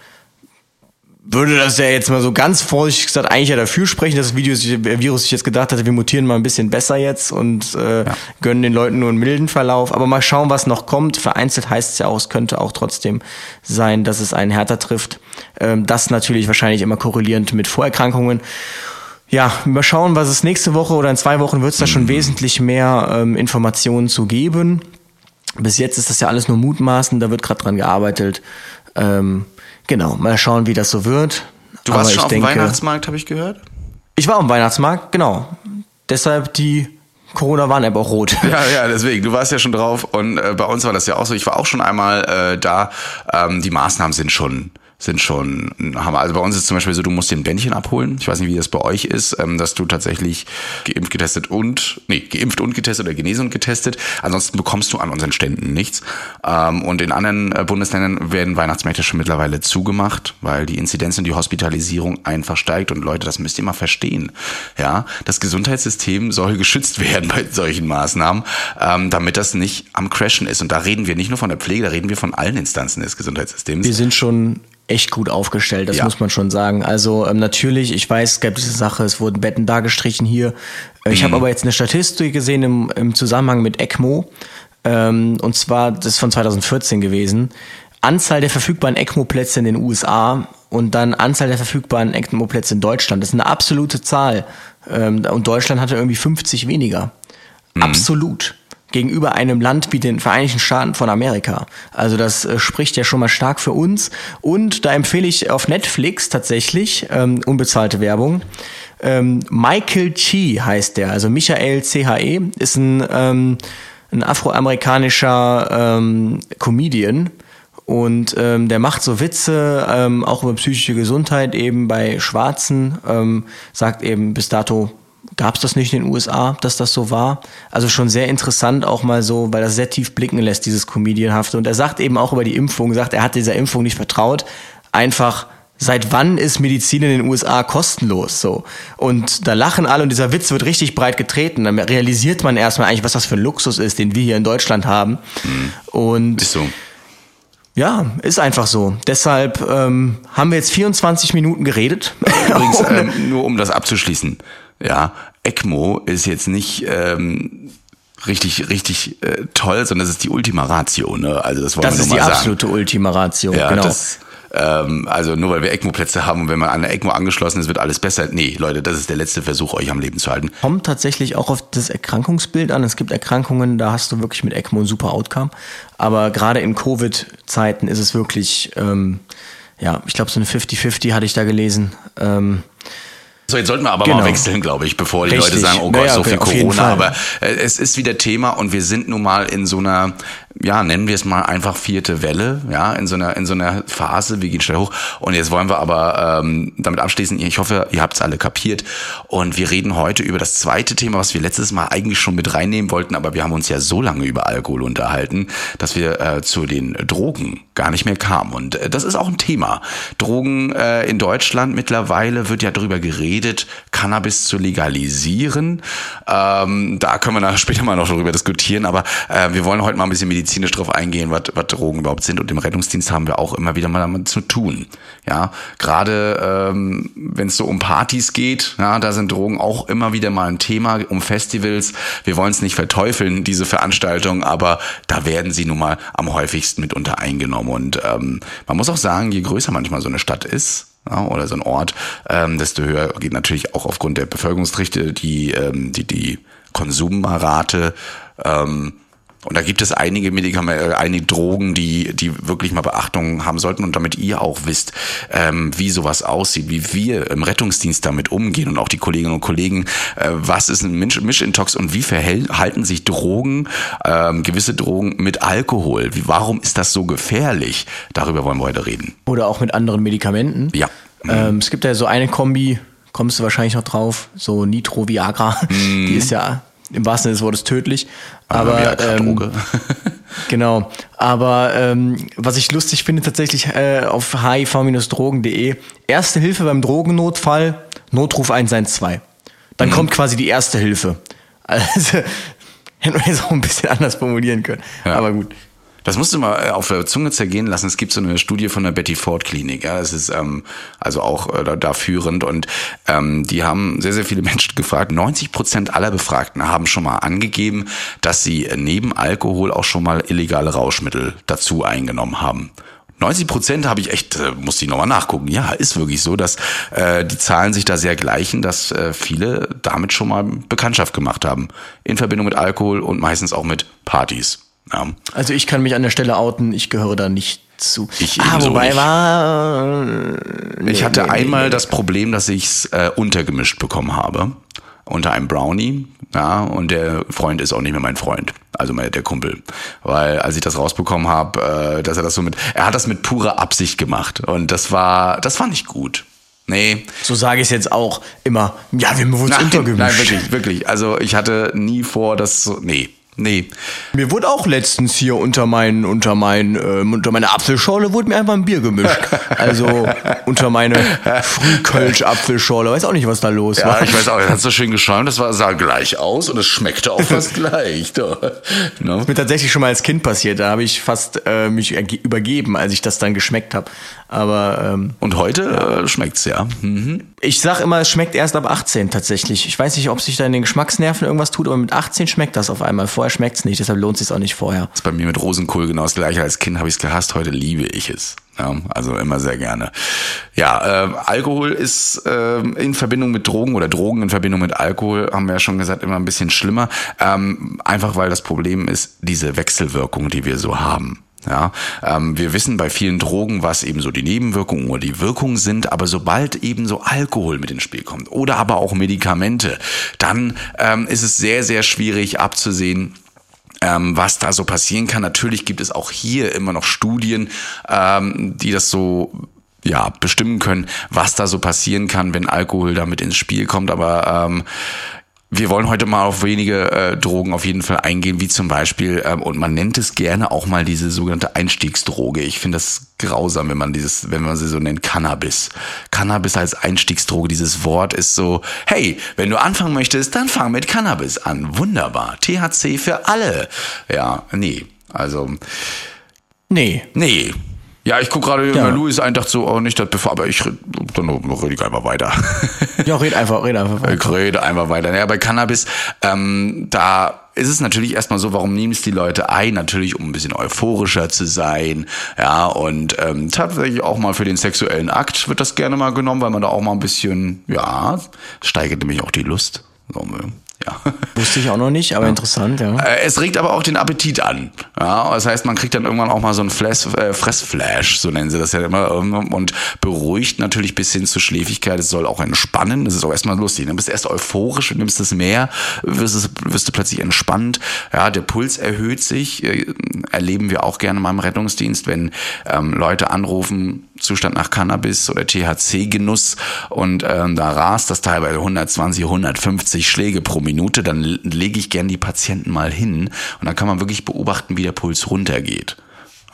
würde das ja jetzt mal so ganz vorsichtig gesagt eigentlich ja dafür sprechen, dass das der Virus sich jetzt gedacht hatte, wir mutieren mal ein bisschen besser jetzt und äh, gönnen den Leuten nur einen milden Verlauf. Aber mal schauen, was noch kommt. Vereinzelt heißt es ja auch, es könnte auch trotzdem sein, dass es einen härter trifft. Ähm, das natürlich wahrscheinlich immer korrelierend mit Vorerkrankungen. Ja, mal schauen, was es nächste Woche oder in zwei Wochen wird es da schon wesentlich mehr ähm, Informationen zu geben. Bis jetzt ist das ja alles nur Mutmaßen, da wird gerade dran gearbeitet. Ähm, genau, mal schauen, wie das so wird. Du warst Aber schon auf dem Weihnachtsmarkt, habe ich gehört? Ich war am Weihnachtsmarkt, genau. Deshalb die Corona-Warn-App auch rot. [LAUGHS] Ja, ja, deswegen. Du warst ja schon drauf und äh, bei uns war das ja auch so. Ich war auch schon einmal äh, da. Ähm, die Maßnahmen sind schon sind schon ein Hammer. Also bei uns ist zum Beispiel so, du musst den Bändchen abholen. Ich weiß nicht, wie das bei euch ist, ähm, dass du tatsächlich geimpft, getestet und, nee, geimpft und getestet oder genesen und getestet. Ansonsten bekommst du an unseren Ständen nichts. Ähm, und in anderen äh, Bundesländern werden Weihnachtsmärkte schon mittlerweile zugemacht, weil die Inzidenz und die Hospitalisierung einfach steigt. Und Leute, das müsst ihr mal verstehen. Ja, das Gesundheitssystem soll geschützt werden bei solchen Maßnahmen, ähm, damit das nicht am Crashen ist. Und da reden wir nicht nur von der Pflege, da reden wir von allen Instanzen des Gesundheitssystems. Wir sind schon echt gut aufgestellt, das Ja. muss man schon sagen. Also ähm, natürlich, ich weiß, es gab diese Sache, es wurden Betten dargestrichen hier. Äh, Ich habe aber jetzt eine Statistik gesehen im, im Zusammenhang mit ECMO. Ähm, und zwar, das ist von 2014 gewesen. Anzahl der verfügbaren ECMO-Plätze in den USA und dann Anzahl der verfügbaren ECMO-Plätze in Deutschland. Das ist eine absolute Zahl. Ähm, und Deutschland hatte irgendwie 50 weniger. Absolut. Gegenüber einem Land wie den Vereinigten Staaten von Amerika. Also das äh, spricht ja schon mal stark für uns. Und da empfehle ich auf Netflix tatsächlich ähm, unbezahlte Werbung. Ähm, Michael Chi heißt der, also Michael C.H.E. ist ein, ähm, ein afroamerikanischer ähm, Comedian. Und ähm, der macht so Witze, ähm, auch über psychische Gesundheit eben bei Schwarzen, ähm, sagt eben bis dato gab es das nicht in den USA, dass das so war. Also schon sehr interessant auch mal so, weil das sehr tief blicken lässt, dieses Comedianhafte. Und er sagt eben auch über die Impfung, sagt, er hat dieser Impfung nicht vertraut. Einfach, seit wann ist Medizin in den USA kostenlos? So. Und da lachen alle und dieser Witz wird richtig breit getreten. Dann realisiert man erstmal eigentlich, was das für ein Luxus ist, den wir hier in Deutschland haben. Und Ist so. ja, ist einfach so. Deshalb ähm, haben wir jetzt 24 Minuten geredet. Übrigens, [LAUGHS] ähm, nur um das abzuschließen, ja, ECMO ist jetzt nicht ähm, richtig, richtig äh, toll, sondern das ist die Ultima Ratio, ne? Also das wollen das wir ist nur die mal sagen. absolute Ultima Ratio, Ja, genau. das, ähm, also nur weil wir ECMO-Plätze haben und wenn man an eine ECMO angeschlossen ist, wird alles besser. Nee, Leute, das ist der letzte Versuch, euch am Leben zu halten. Kommt tatsächlich auch auf das Erkrankungsbild an. Es gibt Erkrankungen, da hast du wirklich mit ECMO ein super Outcome. Aber gerade in Covid-Zeiten ist es wirklich, ähm, ja, ich glaube, so eine 50-50 hatte ich da gelesen. Ähm, So, jetzt sollten wir aber Genau. mal wechseln, glaube ich, bevor die Richtig. Leute sagen, oh Gott, Naja, so viel Corona. Aber äh, es ist wieder Thema und wir sind nun mal in so einer, ja, nennen wir es mal einfach vierte Welle, ja, in so einer, in so einer Phase, wir gehen schnell hoch. Und jetzt wollen wir aber ähm, damit abschließen, ich hoffe, ihr habt es alle kapiert. Und wir reden heute über das zweite Thema, was wir letztes Mal eigentlich schon mit reinnehmen wollten, aber wir haben uns ja so lange über Alkohol unterhalten, dass wir äh, zu den Drogen gar nicht mehr kamen. Und äh, das ist auch ein Thema. Drogen äh, in Deutschland mittlerweile wird ja darüber geredet, Cannabis zu legalisieren. Ähm, da können wir nachher später mal noch darüber diskutieren, aber äh, wir wollen heute mal ein bisschen medizinisch drauf eingehen, was, was Drogen überhaupt sind. Und im Rettungsdienst haben wir auch immer wieder mal damit zu tun. Ja, gerade ähm, wenn es so um Partys geht, ja, da sind Drogen auch immer wieder mal ein Thema, um Festivals. Wir wollen es nicht verteufeln, diese Veranstaltung, aber da werden sie nun mal am häufigsten mitunter eingenommen. Und ähm, man muss auch sagen, je größer manchmal so eine Stadt ist, ja, oder so ein Ort, ähm, desto höher geht natürlich auch aufgrund der Bevölkerungsdichte die, ähm, die, die Konsummrate. Ähm, Und da gibt es einige Medikamente, äh, einige Drogen, die, die wirklich mal Beachtung haben sollten. Und damit ihr auch wisst, ähm, wie sowas aussieht, wie wir im Rettungsdienst damit umgehen und auch die Kolleginnen und Kollegen, äh, was ist ein Misch Mischintox und wie verhalten sich Drogen, ähm, gewisse Drogen mit Alkohol? Wie, warum ist das so gefährlich? Darüber wollen wir heute reden. Oder auch mit anderen Medikamenten. Ja. Ähm, es gibt ja so eine Kombi, kommst du wahrscheinlich noch drauf, so Nitro Viagra. Die ist ja im wahrsten Sinne des Wortes tödlich. Aber ähm, Droge. [LAUGHS] genau. Aber ähm, was ich lustig finde tatsächlich äh, auf hiv-drogen.de, erste Hilfe beim Drogennotfall, Notruf 112. Dann Mhm. kommt quasi die erste Hilfe. [LAUGHS] Also hätten wir jetzt auch ein bisschen anders formulieren können. Ja. Aber gut. Das musst du mal äh, auf der Zunge zergehen lassen. Es gibt so eine Studie von der Betty Ford Klinik. Ja, das ist ähm, also auch äh, da, da führend und ähm, die haben sehr sehr viele [LAUGHS] Menschen gefragt. 90 Prozent aller Befragten haben schon mal angegeben, dass sie neben Alkohol auch schon mal illegale Rauschmittel dazu eingenommen haben. 90 Prozent habe ich echt, äh, muss ich nochmal nachgucken. Ja, ist wirklich so, dass äh, die Zahlen sich da sehr gleichen, dass äh, viele damit schon mal Bekanntschaft gemacht haben. In Verbindung mit Alkohol und meistens auch mit Partys. Ja. Also ich kann mich an der Stelle outen, ich gehöre da nicht zu. Ich ah, wobei nicht. war. äh, Ich hatte nee, nee, einmal nee. das Problem, dass ich es äh, untergemischt bekommen habe. Unter einem Brownie. Ja, und der Freund ist auch nicht mehr mein Freund. Also mein, der Kumpel. Weil als ich das rausbekommen habe, äh, dass er das so mit. Er hat das mit purer Absicht gemacht. Und das war, das war nicht gut. Nee. So sage ich es jetzt auch immer. Ja, wir wurden Nein, untergemischt. nein, wirklich, wirklich. Also ich hatte nie vor, das so. Nee. Nee. Mir wurde auch letztens hier unter mein, unter mein, ähm, unter meine Apfelschorle wurde mir einfach ein Bier gemischt. Also unter meine Frühkölsch-Apfelschorle. Weiß auch nicht, was da los Ja, war. ich weiß auch, er hat so schön geschäumt, das war, sah gleich aus und es schmeckte auch fast gleich. Doch. Ne? mir tatsächlich schon mal als Kind passiert. Da habe ich fast äh, mich erge- übergeben, als ich das dann geschmeckt habe. Aber ähm, Und heute äh, schmeckt's ja. Mhm. ich sag immer, es schmeckt erst ab 18 tatsächlich. Ich weiß nicht, ob sich da in den Geschmacksnerven irgendwas tut, aber mit 18 schmeckt das auf einmal. Vorher schmeckt's nicht, deshalb lohnt es auch nicht vorher. ist bei mir mit Rosenkohl genau das gleiche. Als Kind habe ich es gehasst, heute liebe ich es. Ja, also immer sehr gerne. Ja, äh, Alkohol ist äh, in Verbindung mit Drogen oder Drogen in Verbindung mit Alkohol, haben wir ja schon gesagt, immer ein bisschen schlimmer. Ähm, einfach weil das Problem ist, diese Wechselwirkung, die wir so haben. Ja, ähm, wir wissen bei vielen Drogen, was eben so die Nebenwirkungen oder die Wirkungen sind, aber sobald eben so Alkohol mit ins Spiel kommt oder aber auch Medikamente, dann ähm, ist es sehr, sehr schwierig abzusehen, ähm, was da so passieren kann. Natürlich gibt es auch hier immer noch Studien, ähm, die das so ja bestimmen können, was da so passieren kann, wenn Alkohol damit ins Spiel kommt. Aber ähm, wir wollen heute mal auf wenige äh, Drogen auf jeden Fall eingehen, wie zum Beispiel, ähm, und man nennt es gerne auch mal diese sogenannte Einstiegsdroge. Ich finde das grausam, wenn man dieses, wenn man sie so nennt, Cannabis. Cannabis als Einstiegsdroge, dieses Wort ist so, hey, wenn du anfangen möchtest, dann fang mit Cannabis an. Wunderbar. THC für alle. Ja, nee. Also, Nee. nee. Ja, ich guck gerade, Ja. ja. Louis ein, dachte so, oh, nicht das bevor, aber ich, dann rede ich einfach weiter. [LAUGHS] Ja, red einfach, red einfach. Ich rede einfach weiter. Ja, bei Cannabis, ähm, da ist es natürlich erstmal so, warum nehmen es die Leute ein? Natürlich, um ein bisschen euphorischer zu sein. Ja, und ähm, tatsächlich auch mal für den sexuellen Akt wird das gerne mal genommen, weil man da auch mal ein bisschen, ja, steigert nämlich auch die Lust. So, ja. Wusste ich auch noch nicht, aber interessant, ja. Äh, Es regt aber auch den Appetit an. Ja, das heißt, man kriegt dann irgendwann auch mal so einen Flash, äh, Fressflash, so nennen sie das ja immer, ähm, und beruhigt natürlich bis hin zur Schläfigkeit. Es soll auch entspannen. Das ist auch erstmal lustig. Du bist erst euphorisch, du nimmst es mehr, wirst, es, wirst du plötzlich entspannt. Ja, der Puls erhöht sich. Äh, Erleben wir auch gerne mal im Rettungsdienst, wenn ähm, Leute anrufen, Zustand nach Cannabis oder THC-Genuss und ähm, da rast das teilweise 120, 150 Schläge pro Minute, dann lege ich gern die Patienten mal hin und dann kann man wirklich beobachten, wie der Puls runtergeht.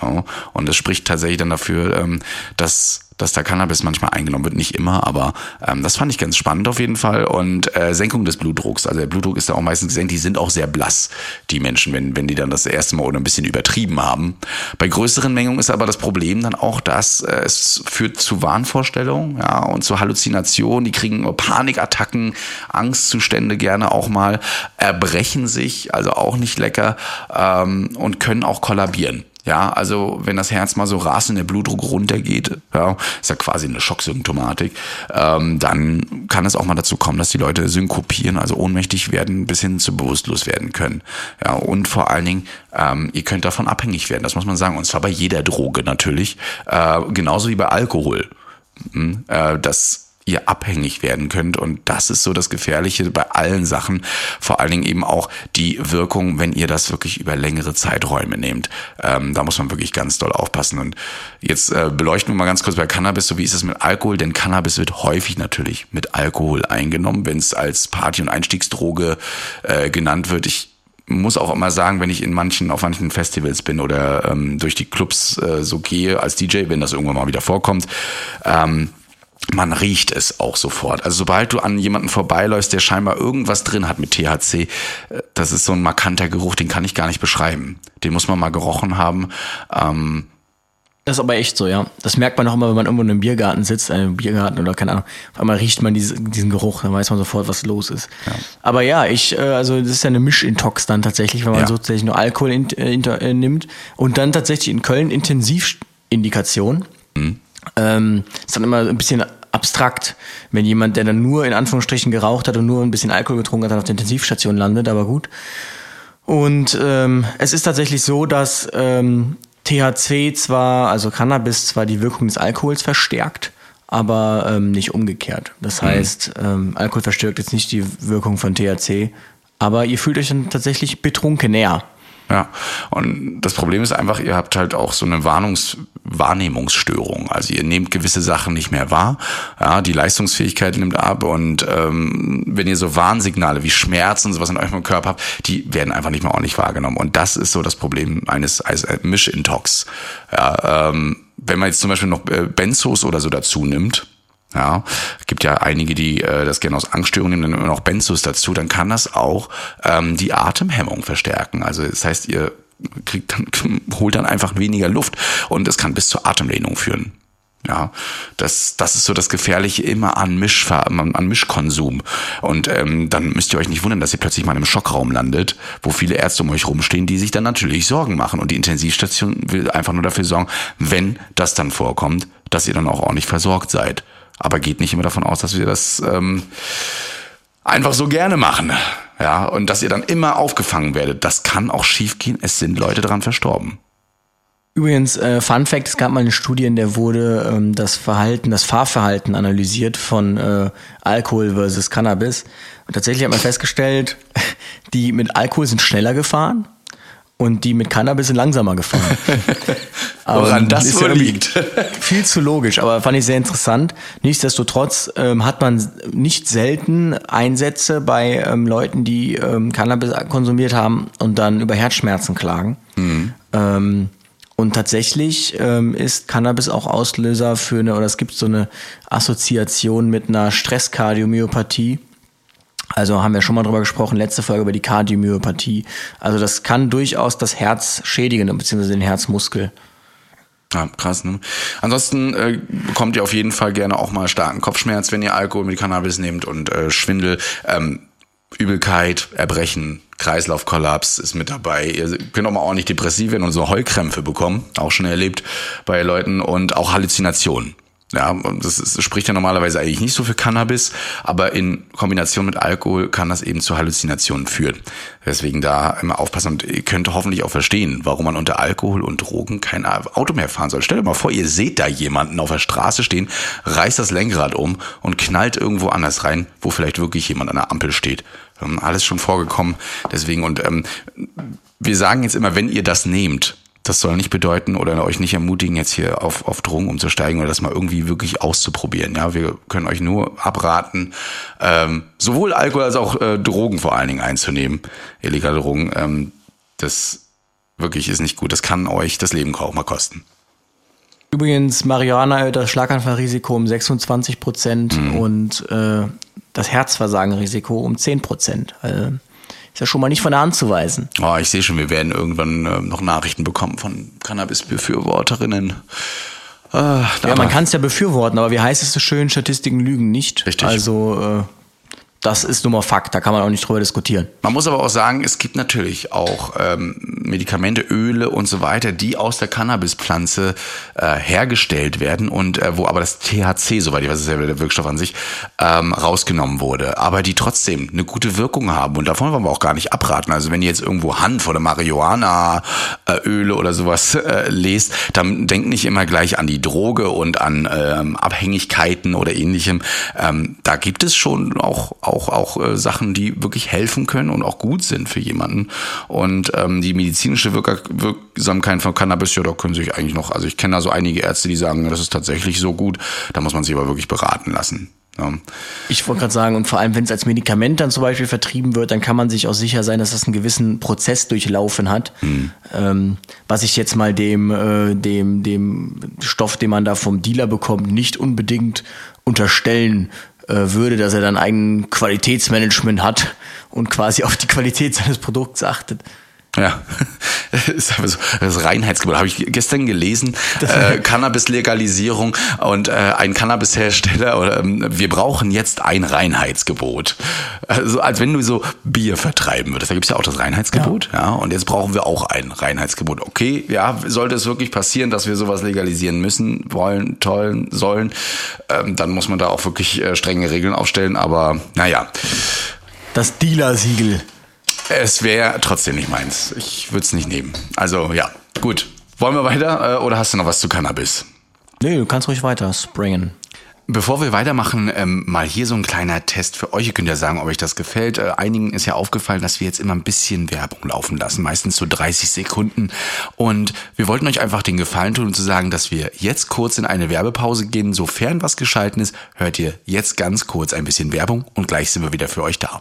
Und das spricht tatsächlich dann dafür, ähm, dass dass da Cannabis manchmal eingenommen wird, nicht immer, aber ähm, das fand ich ganz spannend auf jeden Fall. Und äh, Senkung des Blutdrucks, also der Blutdruck ist da auch meistens gesenkt, die sind auch sehr blass, die Menschen, wenn, wenn die dann das erste Mal oder ein bisschen übertrieben haben. Bei größeren Mengungen ist aber das Problem dann auch, dass äh, es führt zu Wahnvorstellungen ja, und zu Halluzinationen, die kriegen Panikattacken, Angstzustände gerne auch mal, erbrechen sich, also auch nicht lecker ähm, und können auch kollabieren. Ja, also wenn das Herz mal so rasend, der Blutdruck runtergeht, ja, ist ja quasi eine Schocksymptomatik, ähm, dann kann es auch mal dazu kommen, dass die Leute synkopieren, also ohnmächtig werden, bis hin zu bewusstlos werden können. Ja, und vor allen Dingen, ähm, ihr könnt davon abhängig werden, das muss man sagen, und zwar bei jeder Droge natürlich, äh, genauso wie bei Alkohol. Hm, äh, das ihr abhängig werden könnt. Und das ist so das Gefährliche bei allen Sachen. Vor allen Dingen eben auch die Wirkung, wenn ihr das wirklich über längere Zeiträume nehmt. Ähm, da muss man wirklich ganz doll aufpassen. Und jetzt äh, beleuchten wir mal ganz kurz bei Cannabis, so wie ist es mit Alkohol? Denn Cannabis wird häufig natürlich mit Alkohol eingenommen, wenn es als Party- und Einstiegsdroge äh, genannt wird. Ich muss auch immer sagen, wenn ich in manchen, auf manchen Festivals bin oder ähm, durch die Clubs äh, so gehe als DJ, wenn das irgendwann mal wieder vorkommt, ähm, man riecht es auch sofort. Also sobald du an jemanden vorbeiläufst, der scheinbar irgendwas drin hat mit THC, äh, das ist so ein markanter Geruch, den kann ich gar nicht beschreiben. Den muss man mal gerochen haben. Ähm, das ist aber echt so, ja. Das merkt man auch immer, wenn man irgendwo in einem Biergarten sitzt, einem Biergarten oder keine Ahnung. Auf einmal riecht man diese, diesen Geruch, dann weiß man sofort, was los ist. Ja. Aber ja, ich, äh, also das ist ja eine Mischintox dann tatsächlich, wenn man ja. so tatsächlich nur Alkohol in, äh, äh, nimmt und dann tatsächlich in Köln Intensivindikation. Mhm. Ähm, ist dann immer ein bisschen abstrakt, wenn jemand, der dann nur in Anführungsstrichen geraucht hat und nur ein bisschen Alkohol getrunken hat, dann auf der Intensivstation landet, aber gut. Und ähm, es ist tatsächlich so, dass ähm, THC zwar, also Cannabis zwar die Wirkung des Alkohols verstärkt, aber ähm, nicht umgekehrt. Das mhm. heißt, ähm, Alkohol verstärkt jetzt nicht die Wirkung von THC, aber ihr fühlt euch dann tatsächlich betrunken näher. Ja, und das Problem ist einfach, ihr habt halt auch so eine Warnungs Wahrnehmungsstörung. Also ihr nehmt gewisse Sachen nicht mehr wahr, ja, die Leistungsfähigkeit nimmt ab und ähm, wenn ihr so Warnsignale wie Schmerzen und sowas in eurem Körper habt, die werden einfach nicht mehr ordentlich wahrgenommen. Und das ist so das Problem eines, eines äh, Mischintox. Ja, ähm, wenn man jetzt zum Beispiel noch äh, Benzos oder so dazu nimmt, ja, gibt ja einige, die äh, das gerne aus Angststörungen nehmen, dann immer noch Benzos dazu, dann kann das auch ähm, die Atemhemmung verstärken. Also das heißt, ihr kriegt dann, [LAUGHS] holt dann einfach weniger Luft und es kann bis zur Atemlehnung führen. Ja, das, das ist so das Gefährliche immer an, Misch, an Mischkonsum. Und ähm, dann müsst ihr euch nicht wundern, dass ihr plötzlich mal einem Schockraum landet, wo viele Ärzte um euch rumstehen, die sich dann natürlich Sorgen machen. Und die Intensivstation will einfach nur dafür sorgen, wenn das dann vorkommt, dass ihr dann auch ordentlich versorgt seid. Aber geht nicht immer davon aus, dass wir das ähm, einfach so gerne machen. Ja, und dass ihr dann immer aufgefangen werdet. Das kann auch schiefgehen. Es sind Leute dran verstorben. Übrigens, äh, Fun Fact, es gab mal eine Studie, in der wurde ähm, das Verhalten, das Fahrverhalten analysiert von äh, Alkohol versus Cannabis. Und tatsächlich hat man festgestellt, [LAUGHS] die mit Alkohol sind schneller gefahren und die mit Cannabis sind langsamer gefahren. [LAUGHS] Woran ähm, das wohl ja liegt. [LAUGHS] viel zu logisch, aber fand ich sehr interessant. Nichtsdestotrotz ähm, hat man nicht selten Einsätze bei ähm, Leuten, die ähm, Cannabis konsumiert haben und dann über Herzschmerzen klagen. Mhm. Ähm, und tatsächlich ähm, ist Cannabis auch Auslöser für eine, oder es gibt so eine Assoziation mit einer Stresskardiomyopathie. Also haben wir schon mal drüber gesprochen, letzte Folge über die Kardiomyopathie. Also das kann durchaus das Herz schädigen, beziehungsweise den Herzmuskel. Ja, krass, ne? Ansonsten äh, bekommt ihr auf jeden Fall gerne auch mal starken Kopfschmerz, wenn ihr Alkohol mit Cannabis nehmt und äh, Schwindel. Ähm, Übelkeit, Erbrechen, Kreislaufkollaps ist mit dabei. Ihr könnt auch mal ordentlich depressiv werden und so Heulkrämpfe bekommen, auch schon erlebt bei Leuten und auch Halluzinationen. Ja, das, ist, das spricht ja normalerweise eigentlich nicht so für Cannabis, aber in Kombination mit Alkohol kann das eben zu Halluzinationen führen. Deswegen da immer aufpassen und ihr könnt hoffentlich auch verstehen, warum man unter Alkohol und Drogen kein Auto mehr fahren soll. Stellt euch mal vor, ihr seht da jemanden auf der Straße stehen, reißt das Lenkrad um und knallt irgendwo anders rein, wo vielleicht wirklich jemand an der Ampel steht. Ähm, alles schon vorgekommen. Deswegen und ähm, wir sagen jetzt immer, wenn ihr das nehmt, das soll nicht bedeuten oder euch nicht ermutigen, jetzt hier auf, auf Drogen umzusteigen oder das mal irgendwie wirklich auszuprobieren. Ja, wir können euch nur abraten, ähm, sowohl Alkohol als auch äh, Drogen vor allen Dingen einzunehmen, illegale Drogen. Ähm, das wirklich ist nicht gut. Das kann euch das Leben auch mal kosten. Übrigens, Marihuana erhöht das Schlaganfallrisiko um 26 Prozent mhm. und äh, das Herzversagenrisiko um 10 Prozent. Also ist ja schon mal nicht von der Hand zu weisen. Oh, ich sehe schon, wir werden irgendwann äh, noch Nachrichten bekommen von Cannabis-Befürworterinnen. Äh, ja, man kann es ja befürworten, aber wie heißt es so schön, Statistiken lügen nicht. Richtig. Also äh, Das ist nun mal Fakt, da kann man auch nicht drüber diskutieren. Man muss aber auch sagen, es gibt natürlich auch ähm, Medikamente, Öle und so weiter, die aus der Cannabispflanze äh, hergestellt werden und äh, wo aber das THC, soweit ich weiß, ist ja der Wirkstoff an sich, ähm, rausgenommen wurde, aber die trotzdem eine gute Wirkung haben und davon wollen wir auch gar nicht abraten. Also wenn ihr jetzt irgendwo Hanf oder Marihuana äh, Öle oder sowas äh, lest, dann denkt nicht immer gleich an die Droge und an ähm, Abhängigkeiten oder ähnlichem. Ähm, da gibt es schon auch auch, auch äh, Sachen, die wirklich helfen können und auch gut sind für jemanden. Und ähm, die medizinische Wirk Wirksamkeit von Cannabis, ja, da können sich eigentlich noch, also ich kenne da so einige Ärzte, die sagen, das ist tatsächlich so gut, da muss man sich aber wirklich beraten lassen. Ja. Ich wollte gerade sagen, und vor allem, wenn es als Medikament dann zum Beispiel vertrieben wird, dann kann man sich auch sicher sein, dass das einen gewissen Prozess durchlaufen hat. Mhm. Ähm, was ich jetzt mal dem, äh, dem, dem Stoff, den man da vom Dealer bekommt, nicht unbedingt unterstellen äh, würde, dass er dann ein Qualitätsmanagement hat und quasi auf die Qualität seines Produkts achtet. Ja, [LAUGHS] das Reinheitsgebot habe ich gestern gelesen. Äh, Cannabis-Legalisierung und äh, ein Cannabis-Hersteller oder ähm, wir brauchen jetzt ein Reinheitsgebot. Also als wenn du so Bier vertreiben würdest. Da gibt es ja auch das Reinheitsgebot. Ja. ja. Und jetzt brauchen wir auch ein Reinheitsgebot. Okay, ja, sollte es wirklich passieren, dass wir sowas legalisieren müssen, wollen, tollen, sollen, ähm, dann muss man da auch wirklich äh, strenge Regeln aufstellen. Aber naja. Das Dealer-Siegel. Es wäre trotzdem nicht meins. Ich würde es nicht nehmen. Also ja, gut. Wollen wir weiter äh, oder hast du noch was zu Cannabis? Nee, du kannst ruhig weiter springen. Bevor wir weitermachen, ähm, mal hier so ein kleiner Test für euch. Ihr könnt ja sagen, ob euch das gefällt. Äh, einigen ist ja aufgefallen, dass wir jetzt immer ein bisschen Werbung laufen lassen, meistens so 30 Sekunden. Und wir wollten euch einfach den Gefallen tun und zu sagen, dass wir jetzt kurz in eine Werbepause gehen. Sofern was geschalten ist, hört ihr jetzt ganz kurz ein bisschen Werbung und gleich sind wir wieder für euch da.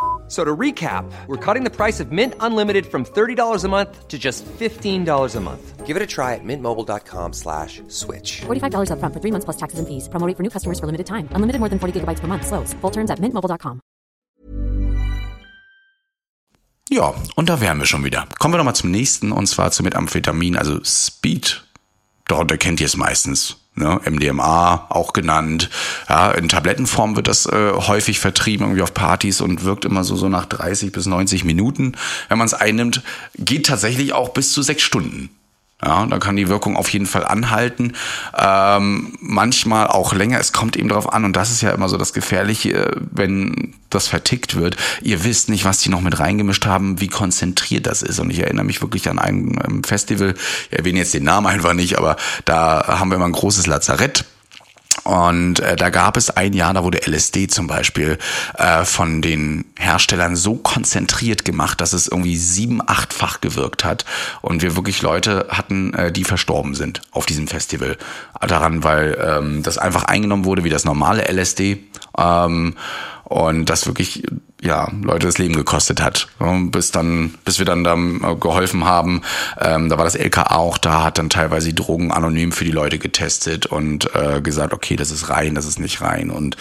So to recap, we're cutting the price of Mint Unlimited from $30 a month to just $15 a month. Give it a try at mintmobile.com slash switch. $45 up front for three months plus taxes and fees. Promo for new customers for limited time. Unlimited more than 40 gigabytes per month. Slows. Full terms at mintmobile.com. Ja, und da wären wir schon wieder. Kommen wir nochmal zum nächsten, und zwar zu Methamphetamin, also Speed. Darunter kennt ihr es meistens. Ne, MDMA auch genannt. Ja, in Tablettenform wird das äh, häufig vertrieben, irgendwie auf Partys und wirkt immer so, so nach 30 bis 90 Minuten. Wenn man es einnimmt, geht tatsächlich auch bis zu sechs Stunden. Ja, da kann die Wirkung auf jeden Fall anhalten. Ähm, manchmal auch länger. Es kommt eben darauf an, und das ist ja immer so das Gefährliche, wenn das vertickt wird. Ihr wisst nicht, was die noch mit reingemischt haben, wie konzentriert das ist. Und ich erinnere mich wirklich an ein Festival, ich erwähne jetzt den Namen einfach nicht, aber da haben wir immer ein großes Lazarett und äh, da gab es ein Jahr, da wurde LSD zum Beispiel äh, von den Herstellern so konzentriert gemacht, dass es irgendwie sieben, achtfach gewirkt hat. Und wir wirklich Leute hatten, äh, die verstorben sind auf diesem Festival. Daran, weil ähm, das einfach eingenommen wurde wie das normale LSD. Ähm, und das wirklich ja, Leute das Leben gekostet hat. Bis dann, bis wir dann da äh, geholfen haben. Ähm, da war das LKA auch da, hat dann teilweise die Drogen anonym für die Leute getestet und äh, gesagt, okay, das ist rein, das ist nicht rein. Und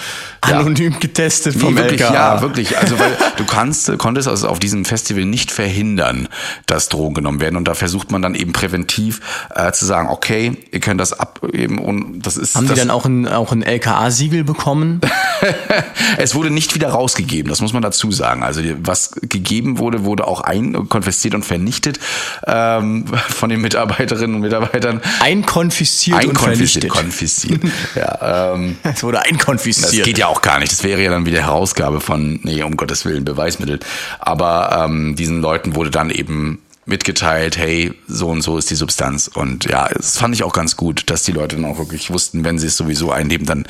ja. anonym getestet vom nee, wirklich, LKA. Ja, wirklich. Also weil du kannst, konntest also auf diesem Festival nicht verhindern, dass Drogen genommen werden. Und da versucht man dann eben präventiv äh, zu sagen, okay, ihr könnt das abgeben und das ist. Haben das die dann auch ein, auch ein LKA-Siegel bekommen? [LAUGHS] es wurde nicht wieder rausgegeben, das muss man dazu sagen. Also was gegeben wurde, wurde auch einkonfisziert und vernichtet ähm, [LAUGHS] von den Mitarbeiterinnen und Mitarbeitern. Einkonfisziert und vernichtet. Konfisziert. ja, ähm, [LAUGHS] es wurde einkonfisziert. Das geht ja auch gar nicht. Das wäre ja dann wieder Herausgabe von, nee, um Gottes Willen, Beweismittel. Aber ähm, diesen Leuten wurde dann eben mitgeteilt, hey, so und so ist die Substanz. Und ja, das fand ich auch ganz gut, dass die Leute dann auch wirklich wussten, wenn sie es sowieso einnehmen, dann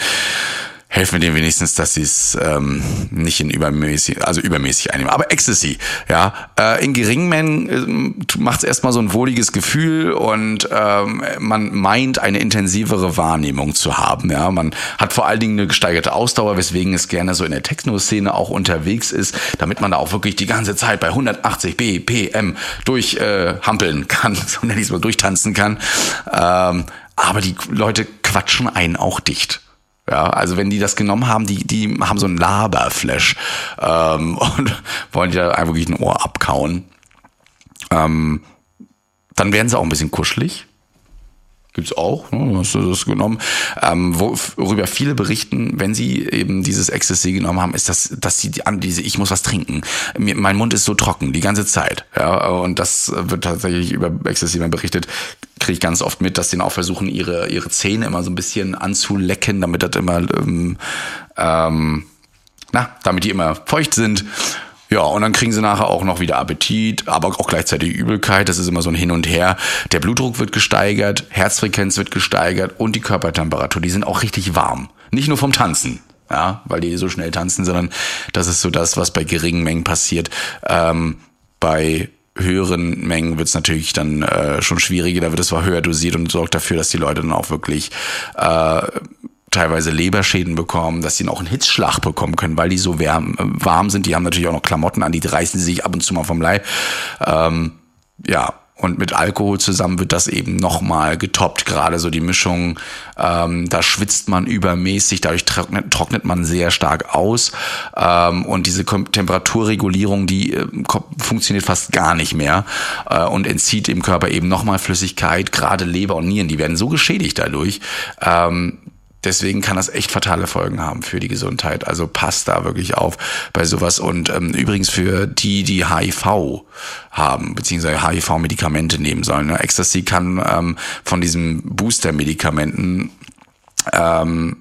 helfen wir denen wenigstens, dass sie es ähm, nicht in übermäßig, also übermäßig einnehmen. Aber Ecstasy, ja, äh, in geringen Mengen äh, macht es erstmal so ein wohliges Gefühl und ähm, man meint eine intensivere Wahrnehmung zu haben. Ja, man hat vor allen Dingen eine gesteigerte Ausdauer, weswegen es gerne so in der Techno-Szene auch unterwegs ist, damit man da auch wirklich die ganze Zeit bei 180 BPM durchhampeln äh, kann, [LAUGHS] so nenne ich es mal, durchtanzen kann. Ähm, aber die Leute quatschen einen auch dicht. Ja, also wenn die das genommen haben, die, die haben so ein Laberflash ähm, [LAUGHS] und wollen ja einfach wirklich ein Ohr abkauen. Ähm, dann werden sie auch ein bisschen kuschelig. Gibt's auch, ne? hast du das genommen. Ähm, worüber viele berichten, wenn sie eben dieses Ecstasy genommen haben, ist, dass, dass sie an diese, ich muss was trinken. Mir, mein Mund ist so trocken die ganze Zeit. Ja, und das wird tatsächlich über Ecstasy mal berichtet, kriege ich ganz oft mit, dass die auch versuchen, ihre, ihre Zähne immer so ein bisschen anzulecken, damit das immer, ähm, ähm, na, damit die immer feucht sind. Ja, und dann kriegen sie nachher auch noch wieder Appetit, aber auch gleichzeitig Übelkeit. Das ist immer so ein Hin und Her. Der Blutdruck wird gesteigert, Herzfrequenz wird gesteigert und die Körpertemperatur. Die sind auch richtig warm. Nicht nur vom Tanzen, ja, weil die so schnell tanzen, sondern das ist so das, was bei geringen Mengen passiert. Ähm, bei höheren Mengen wird es natürlich dann äh, schon schwieriger, da wird es zwar höher dosiert und sorgt dafür, dass die Leute dann auch wirklich äh, teilweise Leberschäden bekommen, dass sie noch einen Hitzschlag bekommen können, weil die so wärm, äh, warm sind. Die haben natürlich auch noch Klamotten an, die reißen sie sich ab und zu mal vom Leib. Ähm, ja, und mit Alkohol zusammen wird das eben nochmal getoppt. Gerade so die Mischung, ähm, da schwitzt man übermäßig, dadurch trocknet, trocknet man sehr stark aus. Ähm, und diese Temperaturregulierung, die äh, funktioniert fast gar nicht mehr äh, und entzieht dem Körper eben nochmal Flüssigkeit. Gerade Leber und Nieren, die werden so geschädigt dadurch, ähm, Deswegen kann das echt fatale Folgen haben für die Gesundheit. Also passt da wirklich auf bei sowas. Und ähm, übrigens für die, die HIV haben, beziehungsweise HIV-Medikamente nehmen sollen. Ne? Ecstasy kann ähm, von diesen Booster-Medikamenten ähm,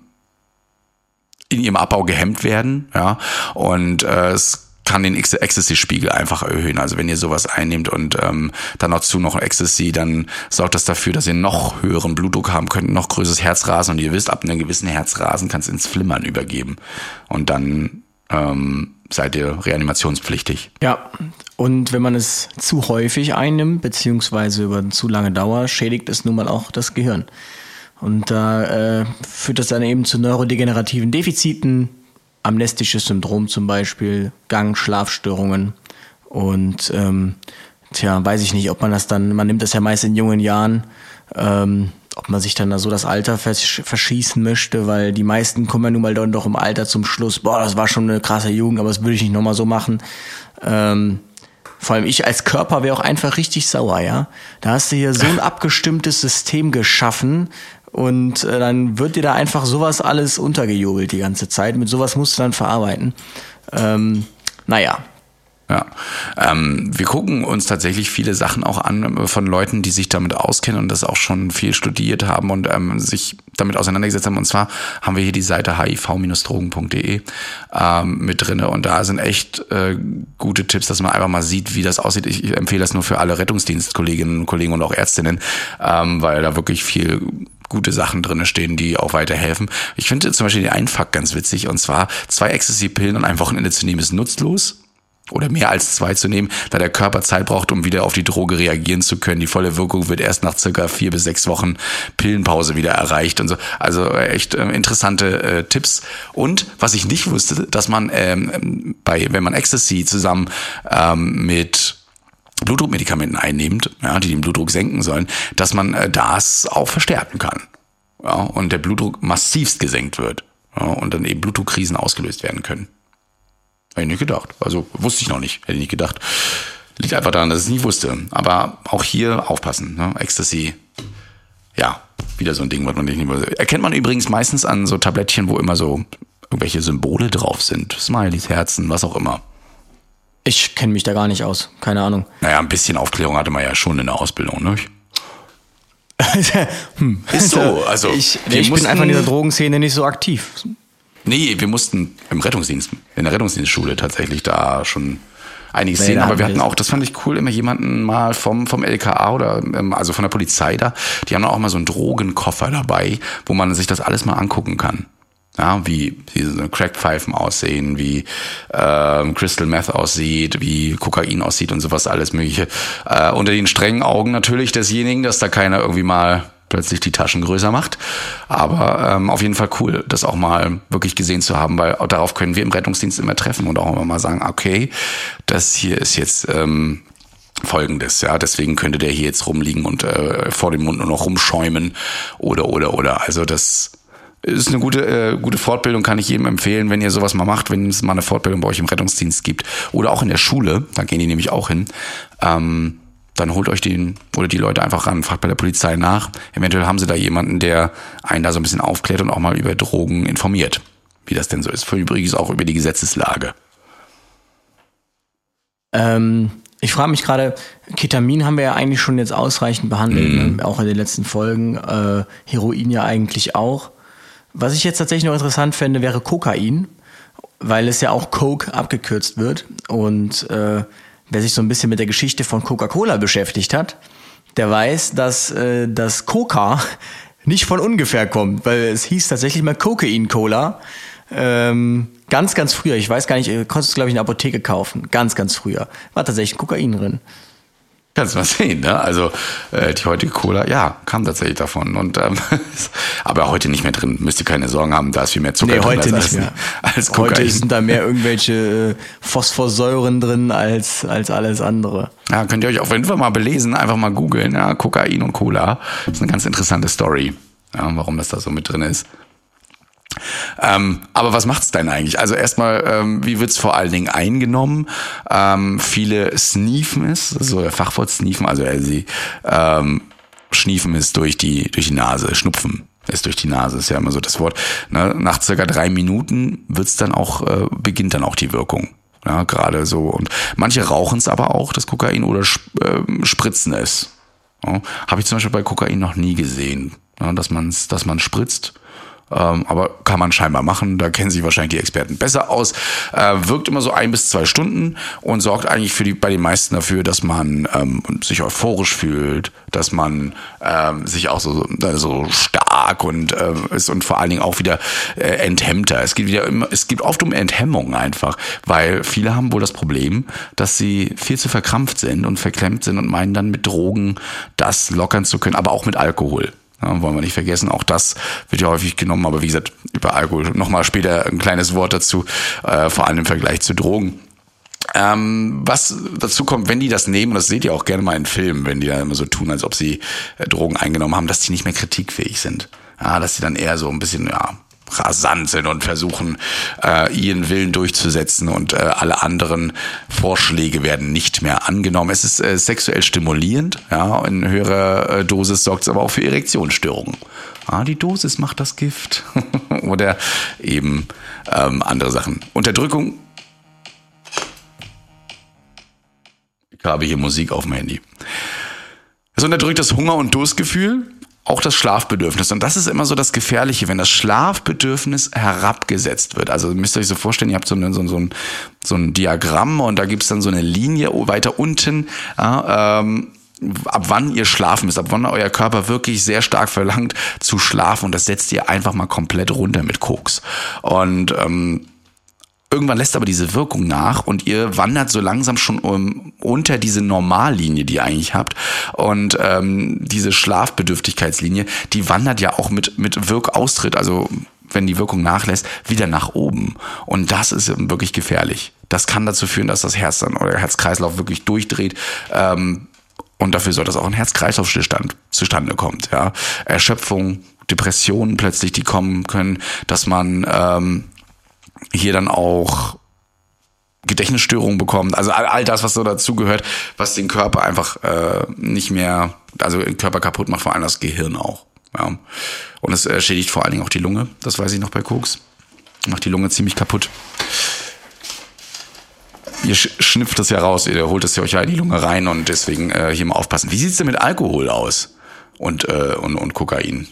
in ihrem Abbau gehemmt werden. Ja, und äh, es kann den Ecstasy-Spiegel einfach erhöhen. Also wenn ihr sowas einnehmt und ähm, dann noch zu noch Ecstasy, dann sorgt das dafür, dass ihr noch höheren Blutdruck haben könnt, noch größeres Herzrasen und ihr wisst, ab einem gewissen Herzrasen kann es ins Flimmern übergeben. Und dann ähm, seid ihr reanimationspflichtig. Ja, und wenn man es zu häufig einnimmt, beziehungsweise über zu lange Dauer, schädigt es nun mal auch das Gehirn. Und da äh, führt das dann eben zu neurodegenerativen Defiziten, amnestisches Syndrom zum Beispiel, Gang, Schlafstörungen und ähm, tja, weiß ich nicht, ob man das dann, man nimmt das ja meist in jungen Jahren, ähm, ob man sich dann da so das Alter versch verschießen möchte, weil die meisten kommen ja nun mal dann doch im Alter zum Schluss, boah, das war schon eine krasse Jugend, aber das würde ich nicht nochmal so machen. Ähm, vor allem ich als Körper wäre auch einfach richtig sauer, ja. Da hast du hier so ein [LAUGHS] abgestimmtes System geschaffen, und äh, dann wird dir da einfach sowas alles untergejubelt die ganze Zeit. Mit sowas musst du dann verarbeiten. Ähm, naja, ja, ähm, wir gucken uns tatsächlich viele Sachen auch an äh, von Leuten, die sich damit auskennen und das auch schon viel studiert haben und ähm, sich damit auseinandergesetzt haben. Und zwar haben wir hier die Seite hiv-drogen.de ähm, mit drinne und da sind echt äh, gute Tipps, dass man einfach mal sieht, wie das aussieht. Ich, ich empfehle das nur für alle Rettungsdienstkolleginnen und Kollegen und auch Ärztinnen, ähm, weil da wirklich viel gute Sachen drinne stehen, die auch weiterhelfen. Ich finde zum Beispiel den Einfack ganz witzig und zwar zwei Ecstasy-Pillen an einem Wochenende zu nehmen ist nutzlos oder mehr als zwei zu nehmen, da der Körper Zeit braucht, um wieder auf die Droge reagieren zu können. Die volle Wirkung wird erst nach circa vier bis sechs Wochen Pillenpause wieder erreicht und so. Also äh, echt äh, interessante äh, Tipps. Und was ich nicht wusste, dass man ähm, bei, wenn man Ecstasy zusammen ähm, mit Blutdruckmedikamenten einnimmt, ja, die den Blutdruck senken sollen, dass man äh, das auch verstärken kann. Ja, und der Blutdruck massivst gesenkt wird. Ja, und dann eben Blutdruckkrisen ausgelöst werden können. Hätte ich nicht gedacht. Also wusste ich noch nicht. Hätte ich nicht gedacht. Liegt einfach daran, dass ich es nie wusste. Aber auch hier aufpassen. Ne? Ecstasy, ja, wieder so ein Ding, was man nicht wusste. Erkennt man übrigens meistens an so Tablettchen, wo immer so irgendwelche Symbole drauf sind. Smileys, Herzen, was auch immer. Ich kenne mich da gar nicht aus. Keine Ahnung. Naja, ein bisschen Aufklärung hatte man ja schon in der Ausbildung, ne? [LAUGHS] hm. Ist so. Also, ich, ich bin einfach in dieser Drogenszene nicht so aktiv. Nee, wir mussten im Rettungsdienst, in der Rettungsdienstschule tatsächlich da schon einiges sehen, aber wir hatten auch, das fand ich cool, immer jemanden mal vom, vom LKA oder ähm, also von der Polizei da, die haben auch mal so einen Drogenkoffer dabei, wo man sich das alles mal angucken kann. Ja, wie diese Crackpfeifen aussehen, wie ähm, Crystal Meth aussieht, wie Kokain aussieht und sowas alles mögliche. Äh, unter den strengen Augen natürlich desjenigen, dass da keiner irgendwie mal plötzlich die Taschen größer macht. Aber ähm, auf jeden Fall cool, das auch mal wirklich gesehen zu haben, weil darauf können wir im Rettungsdienst immer treffen und auch immer mal sagen, okay, das hier ist jetzt ähm, folgendes, ja, deswegen könnte der hier jetzt rumliegen und äh, vor dem Mund nur noch rumschäumen oder oder oder. Also das ist eine gute, äh, gute Fortbildung, kann ich jedem empfehlen, wenn ihr sowas mal macht, wenn es mal eine Fortbildung bei euch im Rettungsdienst gibt oder auch in der Schule, da gehen die nämlich auch hin. Ähm, dann holt euch den oder die Leute einfach ran, fragt bei der Polizei nach. Eventuell haben sie da jemanden, der einen da so ein bisschen aufklärt und auch mal über Drogen informiert, wie das denn so ist. Für übrigens auch über die Gesetzeslage. Ähm, ich frage mich gerade, Ketamin haben wir ja eigentlich schon jetzt ausreichend behandelt, Mhm. ne? auch in den letzten Folgen. Äh, Heroin ja eigentlich auch. Was ich jetzt tatsächlich noch interessant fände, wäre Kokain, weil es ja auch Coke abgekürzt wird. Und äh, wer sich so ein bisschen mit der Geschichte von Coca-Cola beschäftigt hat, der weiß, dass äh, das Coca [LAUGHS] nicht von ungefähr kommt, weil es hieß tatsächlich mal Cocaine-Cola. Ähm, ganz, ganz früher, ich weiß gar nicht, äh, konntest du, glaube ich, in der Apotheke kaufen. Ganz, ganz früher. War tatsächlich Kokain drin. Kannst mal sehen, ne? Also äh, die heutige Cola, ja, kam tatsächlich davon. Und ähm, [LAUGHS] aber heute nicht mehr drin. Müsst ihr keine Sorgen haben, da ist viel mehr Zucker Nee, drin heute als, nicht mehr. als Kokain. Heute sind da mehr irgendwelche äh, Phosphorsäuren drin als, als alles andere. Ja, könnt ihr euch auf jeden Fall mal belesen, einfach mal googeln, ja, Kokain und Cola. Das ist eine ganz interessante Story, ja, warum das da so mit drin ist. Ähm, aber was macht's denn eigentlich? Also erstmal, ähm, wie wird's vor allen Dingen eingenommen? Ähm, viele sneefen es, so der Fachwort sneefen, also äh, sie ähm, schniefen es durch die durch die Nase, schnupfen ist durch die Nase, ist ja immer so das Wort. Ne? Nach circa drei Minuten wird's dann auch äh, beginnt dann auch die Wirkung. Ja, gerade so. Und manche rauchen es aber auch, das Kokain, oder ähm, spritzen es. Ja, Habe ich zum Beispiel bei Kokain noch nie gesehen, ja, dass man es dass man spritzt. Ähm, aber kann man scheinbar machen. Da kennen sich wahrscheinlich die Experten besser aus. Äh, wirkt immer so ein bis zwei Stunden und sorgt eigentlich für die, bei den meisten dafür, dass man ähm, sich euphorisch fühlt, dass man ähm, sich auch so, so, stark und äh, ist und vor allen Dingen auch wieder äh, enthemmter. Es geht wieder immer, es geht oft um Enthemmung einfach, weil viele haben wohl das Problem, dass sie viel zu verkrampft sind und verklemmt sind und meinen dann mit Drogen das lockern zu können, aber auch mit Alkohol. Ja, wollen wir nicht vergessen, auch das wird ja häufig genommen, aber wie gesagt, über Alkohol nochmal später ein kleines Wort dazu, äh, vor allem im Vergleich zu Drogen. Ähm, was dazu kommt, wenn die das nehmen, und das seht ihr auch gerne mal in Filmen, wenn die da immer so tun, als ob sie äh, Drogen eingenommen haben, dass die nicht mehr kritikfähig sind. Ja, dass sie dann eher so ein bisschen, ja, rasant sind und versuchen, äh, ihren Willen durchzusetzen und äh, alle anderen Vorschläge werden nicht mehr angenommen. Es ist äh, sexuell stimulierend, ja, in höherer äh, Dosis sorgt es aber auch für Erektionsstörungen. Ah, die Dosis macht das Gift. [LAUGHS] Oder eben ähm, andere Sachen. Unterdrückung. Ich habe hier Musik auf dem Handy. Es unterdrückt das Hunger- und Durstgefühl, auch das Schlafbedürfnis. Und das ist immer so das Gefährliche, wenn das Schlafbedürfnis herabgesetzt wird. Also müsst ihr euch so vorstellen, ihr habt so, eine, so, so, ein, so ein Diagramm und da gibt's dann so eine Linie weiter unten. Ja, ähm, ab wann ihr schlafen müsst, ab wann euer Körper wirklich sehr stark verlangt zu schlafen und das setzt ihr einfach mal komplett runter mit Koks. Und ähm, Irgendwann lässt aber diese Wirkung nach und ihr wandert so langsam schon um, unter diese Normallinie, die ihr eigentlich habt. Und ähm, diese Schlafbedürftigkeitslinie, die wandert ja auch mit, mit Wirkaustritt, also wenn die Wirkung nachlässt, wieder nach oben. Und das ist wirklich gefährlich. Das kann dazu führen, dass das Herz dann oder Herzkreislauf wirklich durchdreht. Ähm, und dafür soll das auch ein Herz-Kreislauf-Stillstand zustande kommt. Ja. Erschöpfung, Depressionen plötzlich, die kommen können, dass man ähm, hier dann auch Gedächtnisstörungen bekommt, also all, all das, was so dazugehört, was den Körper einfach äh, nicht mehr, also den Körper kaputt macht, vor allem das Gehirn auch. Ja. Und es äh, schädigt vor allen Dingen auch die Lunge, das weiß ich noch bei Koks. Macht die Lunge ziemlich kaputt. Ihr sch schnipft das ja raus, ihr holt es ja euch ja in die Lunge rein und deswegen äh, hier mal aufpassen. Wie sieht's denn mit Alkohol aus? Und, äh, und, und Kokain?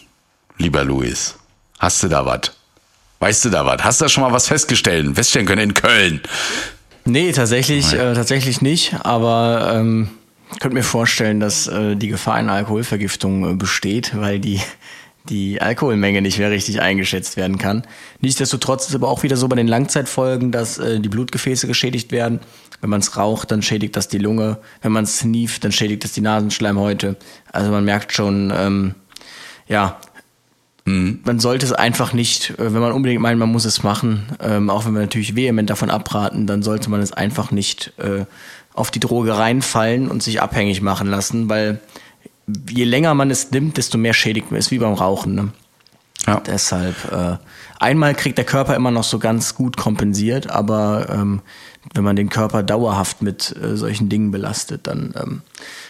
Lieber Luis, hast du da was? Weißt du da was? Hast du da schon mal was festgestellt, feststellen können in Köln? Nee, tatsächlich, äh, tatsächlich nicht, aber ähm, ich könnte mir vorstellen, dass äh, die Gefahr einer Alkoholvergiftung äh, besteht, weil die, die Alkoholmenge nicht mehr richtig eingeschätzt werden kann. Nichtsdestotrotz ist aber auch wieder so bei den Langzeitfolgen, dass äh, die Blutgefäße geschädigt werden. Wenn man es raucht, dann schädigt das die Lunge. Wenn man es sneeft, dann schädigt das die Nasenschleimhäute. Also man merkt schon, ähm, ja, man sollte es einfach nicht, äh, wenn man unbedingt meint, man muss es machen, ähm, auch wenn wir natürlich vehement davon abraten, dann sollte man es einfach nicht äh, auf die Droge reinfallen und sich abhängig machen lassen, weil je länger man es nimmt, desto mehr schädigt man es, wie beim Rauchen. Ne? Ja. Deshalb, äh, einmal kriegt der Körper immer noch so ganz gut kompensiert, aber ähm, wenn man den Körper dauerhaft mit äh, solchen Dingen belastet, dann ähm,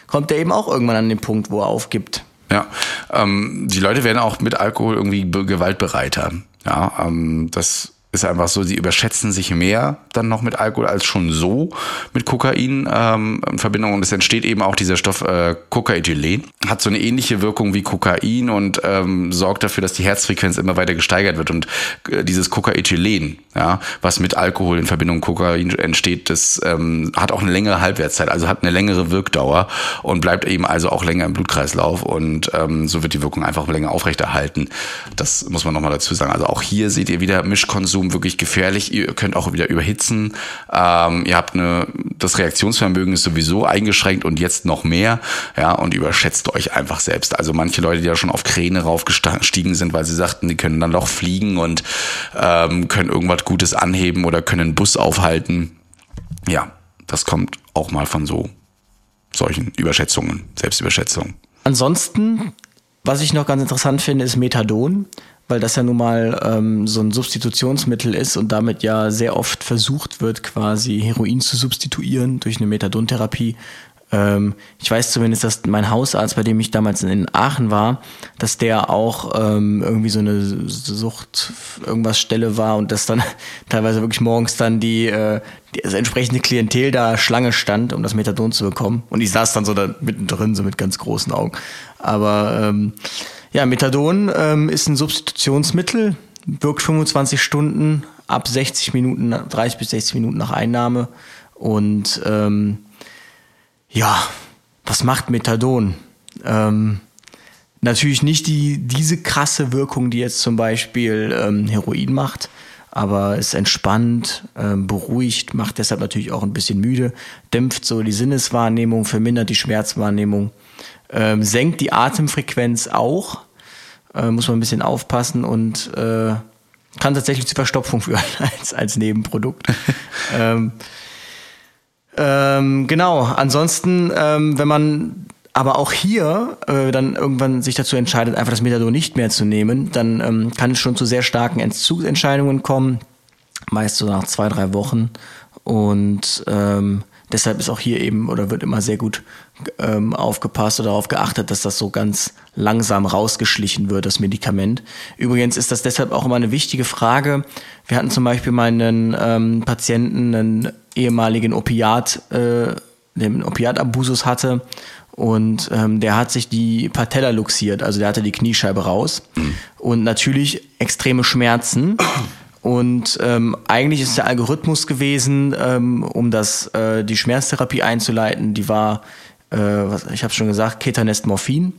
kommt er eben auch irgendwann an den Punkt, wo er aufgibt. Ja, ähm, die Leute werden auch mit Alkohol irgendwie be- gewaltbereiter. Ja, ähm, das ist einfach so, sie überschätzen sich mehr dann noch mit Alkohol als schon so mit Kokain ähm, in Verbindung. Und es entsteht eben auch dieser Stoff äh, Cocaethylen. Hat so eine ähnliche Wirkung wie Kokain und ähm, sorgt dafür, dass die Herzfrequenz immer weiter gesteigert wird. Und äh, dieses Cocaethylen, ja, was mit Alkohol in Verbindung mit Kokain entsteht, das ähm, hat auch eine längere Halbwertszeit, also hat eine längere Wirkdauer und bleibt eben also auch länger im Blutkreislauf und ähm, so wird die Wirkung einfach länger aufrechterhalten. Das muss man nochmal dazu sagen. Also auch hier seht ihr wieder Mischkonsum wirklich gefährlich. Ihr könnt auch wieder überhitzen. Ähm, ihr habt eine, das Reaktionsvermögen ist sowieso eingeschränkt und jetzt noch mehr. Ja, und überschätzt euch einfach selbst. Also manche Leute, die ja schon auf Kräne raufgestiegen sind, weil sie sagten, die können dann doch fliegen und ähm, können irgendwas Gutes anheben oder können einen Bus aufhalten. Ja, das kommt auch mal von so solchen Überschätzungen, Selbstüberschätzungen. Ansonsten, was ich noch ganz interessant finde, ist Methadon, weil das ja nun mal ähm, so ein Substitutionsmittel ist und damit ja sehr oft versucht wird, quasi Heroin zu substituieren durch eine Methadontherapie. Ähm, ich weiß zumindest, dass mein Hausarzt, bei dem ich damals in Aachen war, dass der auch ähm, irgendwie so eine Sucht irgendwas Stelle war und dass dann [LAUGHS] teilweise wirklich morgens dann die, äh, die das entsprechende Klientel da Schlange stand, um das Methadon zu bekommen. Und ich saß dann so da mittendrin, so mit ganz großen Augen. Aber ähm, ja, Methadon ähm, ist ein Substitutionsmittel, wirkt 25 Stunden ab 60 Minuten, 30 bis 60 Minuten nach Einnahme. Und ähm, ja, was macht Methadon? Ähm, natürlich nicht die, diese krasse Wirkung, die jetzt zum Beispiel ähm, Heroin macht, aber es entspannt, ähm, beruhigt, macht deshalb natürlich auch ein bisschen müde, dämpft so die Sinneswahrnehmung, vermindert die Schmerzwahrnehmung, ähm, senkt die Atemfrequenz auch, äh, muss man ein bisschen aufpassen und äh, kann tatsächlich zu Verstopfung führen [LAUGHS] als, als Nebenprodukt. [LAUGHS] ähm, ähm, genau, ansonsten, ähm, wenn man aber auch hier äh, dann irgendwann sich dazu entscheidet, einfach das Methadon nicht mehr zu nehmen, dann ähm, kann es schon zu sehr starken Entzugsentscheidungen kommen, meist so nach zwei, drei Wochen. Und ähm, deshalb ist auch hier eben oder wird immer sehr gut ähm, aufgepasst oder darauf geachtet, dass das so ganz langsam rausgeschlichen wird, das Medikament. Übrigens ist das deshalb auch immer eine wichtige Frage. Wir hatten zum Beispiel mal einen ähm, Patienten, einen ehemaligen Opiat, äh, der einen Opiatabusus hatte und ähm, der hat sich die Patella luxiert, also der hatte die Kniescheibe raus und natürlich extreme Schmerzen. Und ähm, eigentlich ist der Algorithmus gewesen, ähm, um das äh, die Schmerztherapie einzuleiten, die war, äh, was, ich habe schon gesagt, Ketanest Morphin.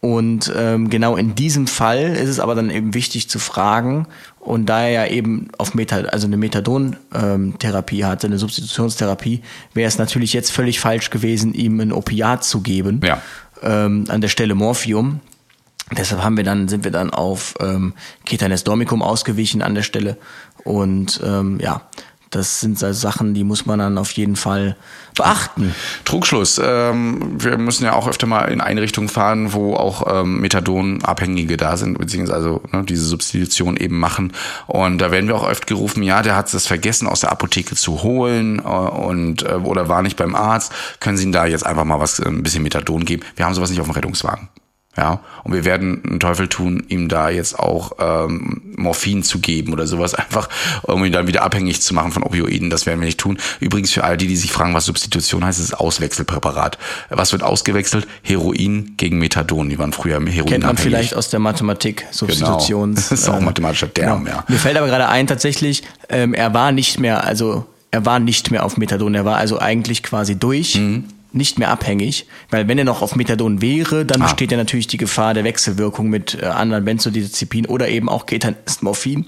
Und ähm, genau in diesem Fall ist es aber dann eben wichtig zu fragen, und da er ja eben auf Meta, also eine Methadon-Therapie hatte, eine Substitutionstherapie, wäre es natürlich jetzt völlig falsch gewesen, ihm ein Opiat zu geben. Ja. Ähm, an der Stelle Morphium. Deshalb haben wir dann, sind wir dann auf ähm, Ketanes Dormicum ausgewichen an der Stelle. Und ähm, ja, das sind so Sachen, die muss man dann auf jeden Fall beachten. Trugschluss. Ähm, wir müssen ja auch öfter mal in Einrichtungen fahren, wo auch ähm, Methadon-Abhängige da sind, beziehungsweise also, ne, diese Substitution eben machen. Und da werden wir auch oft gerufen, ja, der hat es vergessen, aus der Apotheke zu holen äh, und äh, oder war nicht beim Arzt. Können Sie ihm da jetzt einfach mal was, äh, ein bisschen Methadon geben? Wir haben sowas nicht auf dem Rettungswagen. Ja, und wir werden einen Teufel tun, ihm da jetzt auch ähm, Morphin zu geben oder sowas, einfach um ihn dann wieder abhängig zu machen von Opioiden. Das werden wir nicht tun. Übrigens für all die, die sich fragen, was Substitution heißt, ist Auswechselpräparat. Was wird ausgewechselt? Heroin gegen Methadon. Die waren früher Heroin Kennt man vielleicht aus der Mathematik, Substitutions. Genau. Das [LAUGHS] ist auch äh, mathematischer Term, genau. ja. Mir fällt aber gerade ein, tatsächlich, ähm, er war nicht mehr, also er war nicht mehr auf Methadon, er war also eigentlich quasi durch. Mhm. Nicht mehr abhängig, weil wenn er noch auf Methadon wäre, dann Ah. besteht ja natürlich die Gefahr der Wechselwirkung mit äh, anderen Benzodiazepinen oder eben auch Ketanes Morphin. Ähm,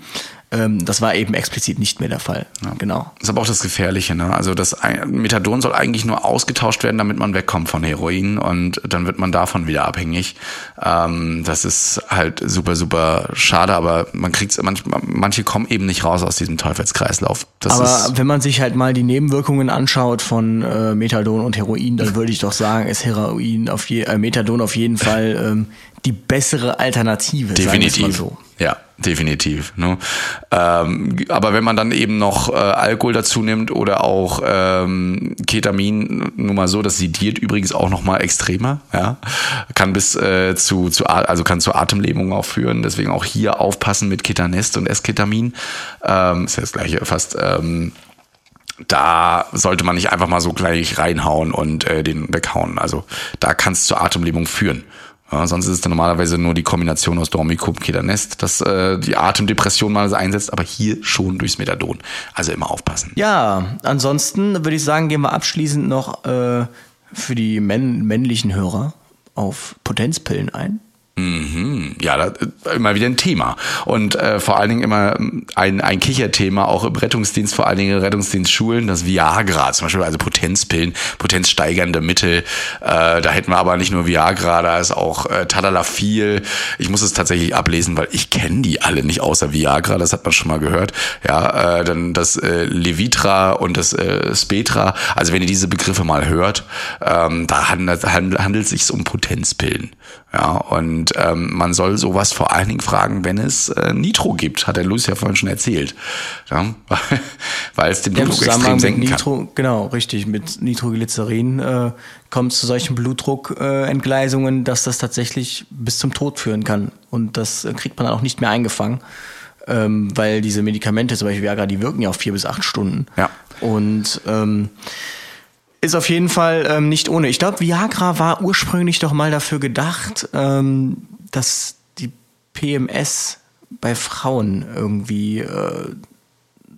das war eben explizit nicht mehr der Fall. Genau. Das ist aber auch das Gefährliche, ne? Also das Methadon soll eigentlich nur ausgetauscht werden, damit man wegkommt von Heroin und dann wird man davon wieder abhängig. Ähm, das ist halt super, super schade, aber man kriegt's manchmal, manche kommen eben nicht raus aus diesem Teufelskreislauf. Das Aber wenn man sich halt mal die Nebenwirkungen anschaut von äh, Methadon und Heroin, dann würde ich doch sagen, ist Heroin auf je, äh, Methadon auf jeden Fall ähm, die bessere Alternative. Definitiv. Mal so. Ja, definitiv. Ne? Ähm, aber wenn man dann eben noch äh, Alkohol dazu nimmt oder auch ähm, Ketamin, nur mal so, das sediert übrigens auch noch mal extremer, ja, kann bis äh, zu, zu also kann zur Atemlähmung auch führen. Deswegen auch hier aufpassen mit Ketanest und Esketamin. Ähm, ist ja das gleiche fast. Ähm, da sollte man nicht einfach mal so gleich reinhauen und äh, den weghauen. Also da kann es zur Atemlähmung führen. Ja, sonst ist es dann normalerweise nur die Kombination aus Dormicum und Ketanest, dass äh, die Atemdepression mal einsetzt, aber hier schon durchs Methadon. Also immer aufpassen. Ja, ansonsten würde ich sagen, gehen wir abschließend noch äh, für die männ männlichen Hörer auf Potenzpillen ein. Mhm. Ja, da, äh, immer wieder ein Thema. Und äh, vor allen Dingen immer ein, ein Kicherthema, auch im Rettungsdienst, vor allen Dingen in Rettungsdienstschulen, das Viagra, zum Beispiel, also Potenzpillen, potenzsteigernde Mittel. Äh, da hätten wir aber nicht nur Viagra, da ist auch äh, Tadalafil. Ich muss es tatsächlich ablesen, weil ich kenne die alle nicht außer Viagra, das hat man schon mal gehört. Ja, äh, dann das äh, Levitra und das äh, Spetra. Also wenn ihr diese Begriffe mal hört, ähm, da handelt, handelt, handelt es sich um Potenzpillen. Ja, und ähm, man soll sowas vor allen Dingen fragen, wenn es äh, Nitro gibt, hat der Luis ja vorhin schon erzählt. Ja, [LAUGHS] weil es den Ja, Blutdruck extrem senken kann. Nitro, genau, richtig, mit Nitroglycerin äh, kommt es zu solchen Blutdruckentgleisungen, äh, dass das tatsächlich bis zum Tod führen kann. Und das kriegt man dann auch nicht mehr eingefangen, ähm, weil diese Medikamente, zum Beispiel Viagra, die wirken ja auf vier bis acht Stunden. Ja. Und ähm, ist auf jeden Fall ähm, nicht ohne. Ich glaube, Viagra war ursprünglich doch mal dafür gedacht, ähm, dass die PMS bei Frauen irgendwie äh,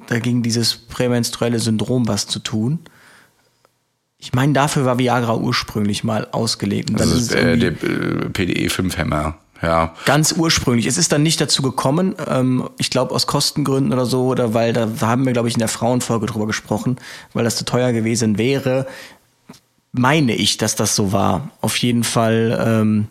dagegen dieses prämenstruelle Syndrom was zu tun. Ich meine, dafür war Viagra ursprünglich mal ausgelegt. Und Das ist äh, der äh, PDE-5-Hämmer. Ja, ganz ursprünglich. Es ist dann nicht dazu gekommen, ähm, ich glaube aus Kostengründen oder so, oder weil da, haben wir, glaube ich, in der Frauenfolge drüber gesprochen, weil das zu teuer gewesen wäre. Meine ich, dass das so war. Auf jeden Fall, ähm,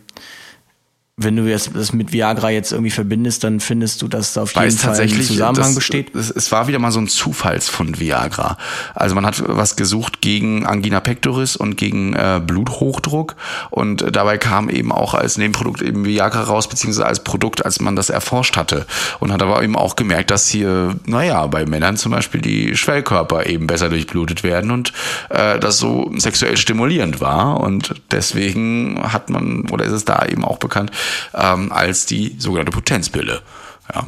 wenn du jetzt das mit Viagra jetzt irgendwie verbindest, dann findest du, dass da auf jeden Fall ein tatsächlich Zusammenhang das, besteht. Es, es war wieder mal so ein Zufallsfund Viagra. Also man hat was gesucht gegen Angina pectoris und gegen äh, Bluthochdruck und äh, dabei kam eben auch als Nebenprodukt eben Viagra raus, beziehungsweise als Produkt, als man das erforscht hatte und hat aber eben auch gemerkt, dass hier, naja, bei Männern zum Beispiel die Schwellkörper eben besser durchblutet werden und äh, das so sexuell stimulierend war und deswegen hat man, oder ist es da eben auch bekannt, ähm, als die sogenannte Potenzpille. Ja.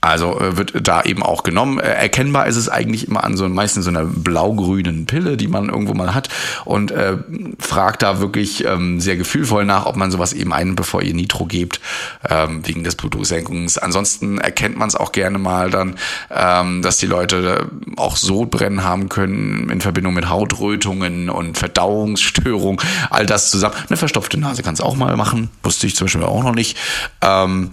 Also äh, wird da eben auch genommen. Äh, erkennbar ist es eigentlich immer an so meistens so einer blau-grünen Pille, die man irgendwo mal hat und äh, fragt da wirklich ähm, sehr gefühlvoll nach, ob man sowas eben ein, bevor ihr Nitro gebt, ähm, wegen des Blutdrucksenkens. Ansonsten erkennt man es auch gerne mal dann, ähm, dass die Leute auch Sodbrennen haben können in Verbindung mit Hautrötungen und Verdauungsstörungen, all das zusammen. Eine verstopfte Nase kann es auch mal machen, wusste ich zum Beispiel auch noch nicht. Ähm,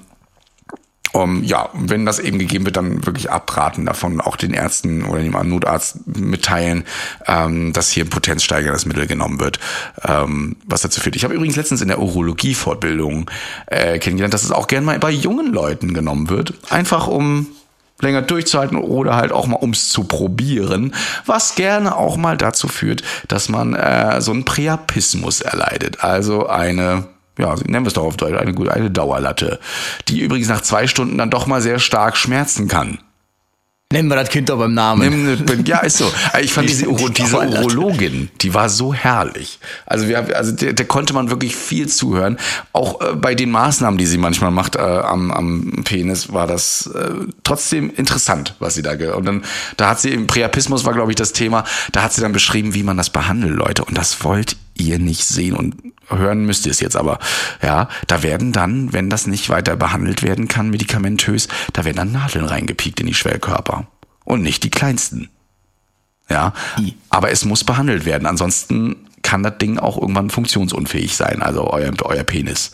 um, ja, wenn das eben gegeben wird, dann wirklich abraten davon, auch den Ärzten oder dem Notarzt mitteilen, ähm, dass hier ein potenzsteigerndes Mittel genommen wird, ähm, was dazu führt. Ich habe übrigens letztens in der Urologie-Fortbildung äh, kennengelernt, dass es auch gern mal bei jungen Leuten genommen wird, einfach um länger durchzuhalten oder halt auch mal ums zu probieren, was gerne auch mal dazu führt, dass man äh, so einen Priapismus erleidet, also eine ja, nennen wir es doch auf Deutsch, eine gute, eine Dauerlatte, die übrigens nach zwei Stunden dann doch mal sehr stark schmerzen kann. Nennen wir das Kind doch beim Namen. Ja, ist so. [LAUGHS] Ich fand diese, Uro, diese. Urologin, die war so herrlich. Also wir, also der, der konnte man wirklich viel zuhören. Auch äh, bei den Maßnahmen, die sie manchmal macht äh, am, am Penis, war das äh, trotzdem interessant, was sie da Und dann, da hat sie im Priapismus war, glaube ich, das Thema. Da hat sie dann beschrieben, wie man das behandelt, Leute. Und das wollt ihr nicht sehen und hören müsst ihr es jetzt aber. Ja, da werden dann, wenn das nicht weiter behandelt werden kann, medikamentös, da werden dann Nadeln reingepiekt in die Schwellkörper. Und nicht die kleinsten. Ja, aber es muss behandelt werden. Ansonsten kann das Ding auch irgendwann funktionsunfähig sein, also euer, euer Penis.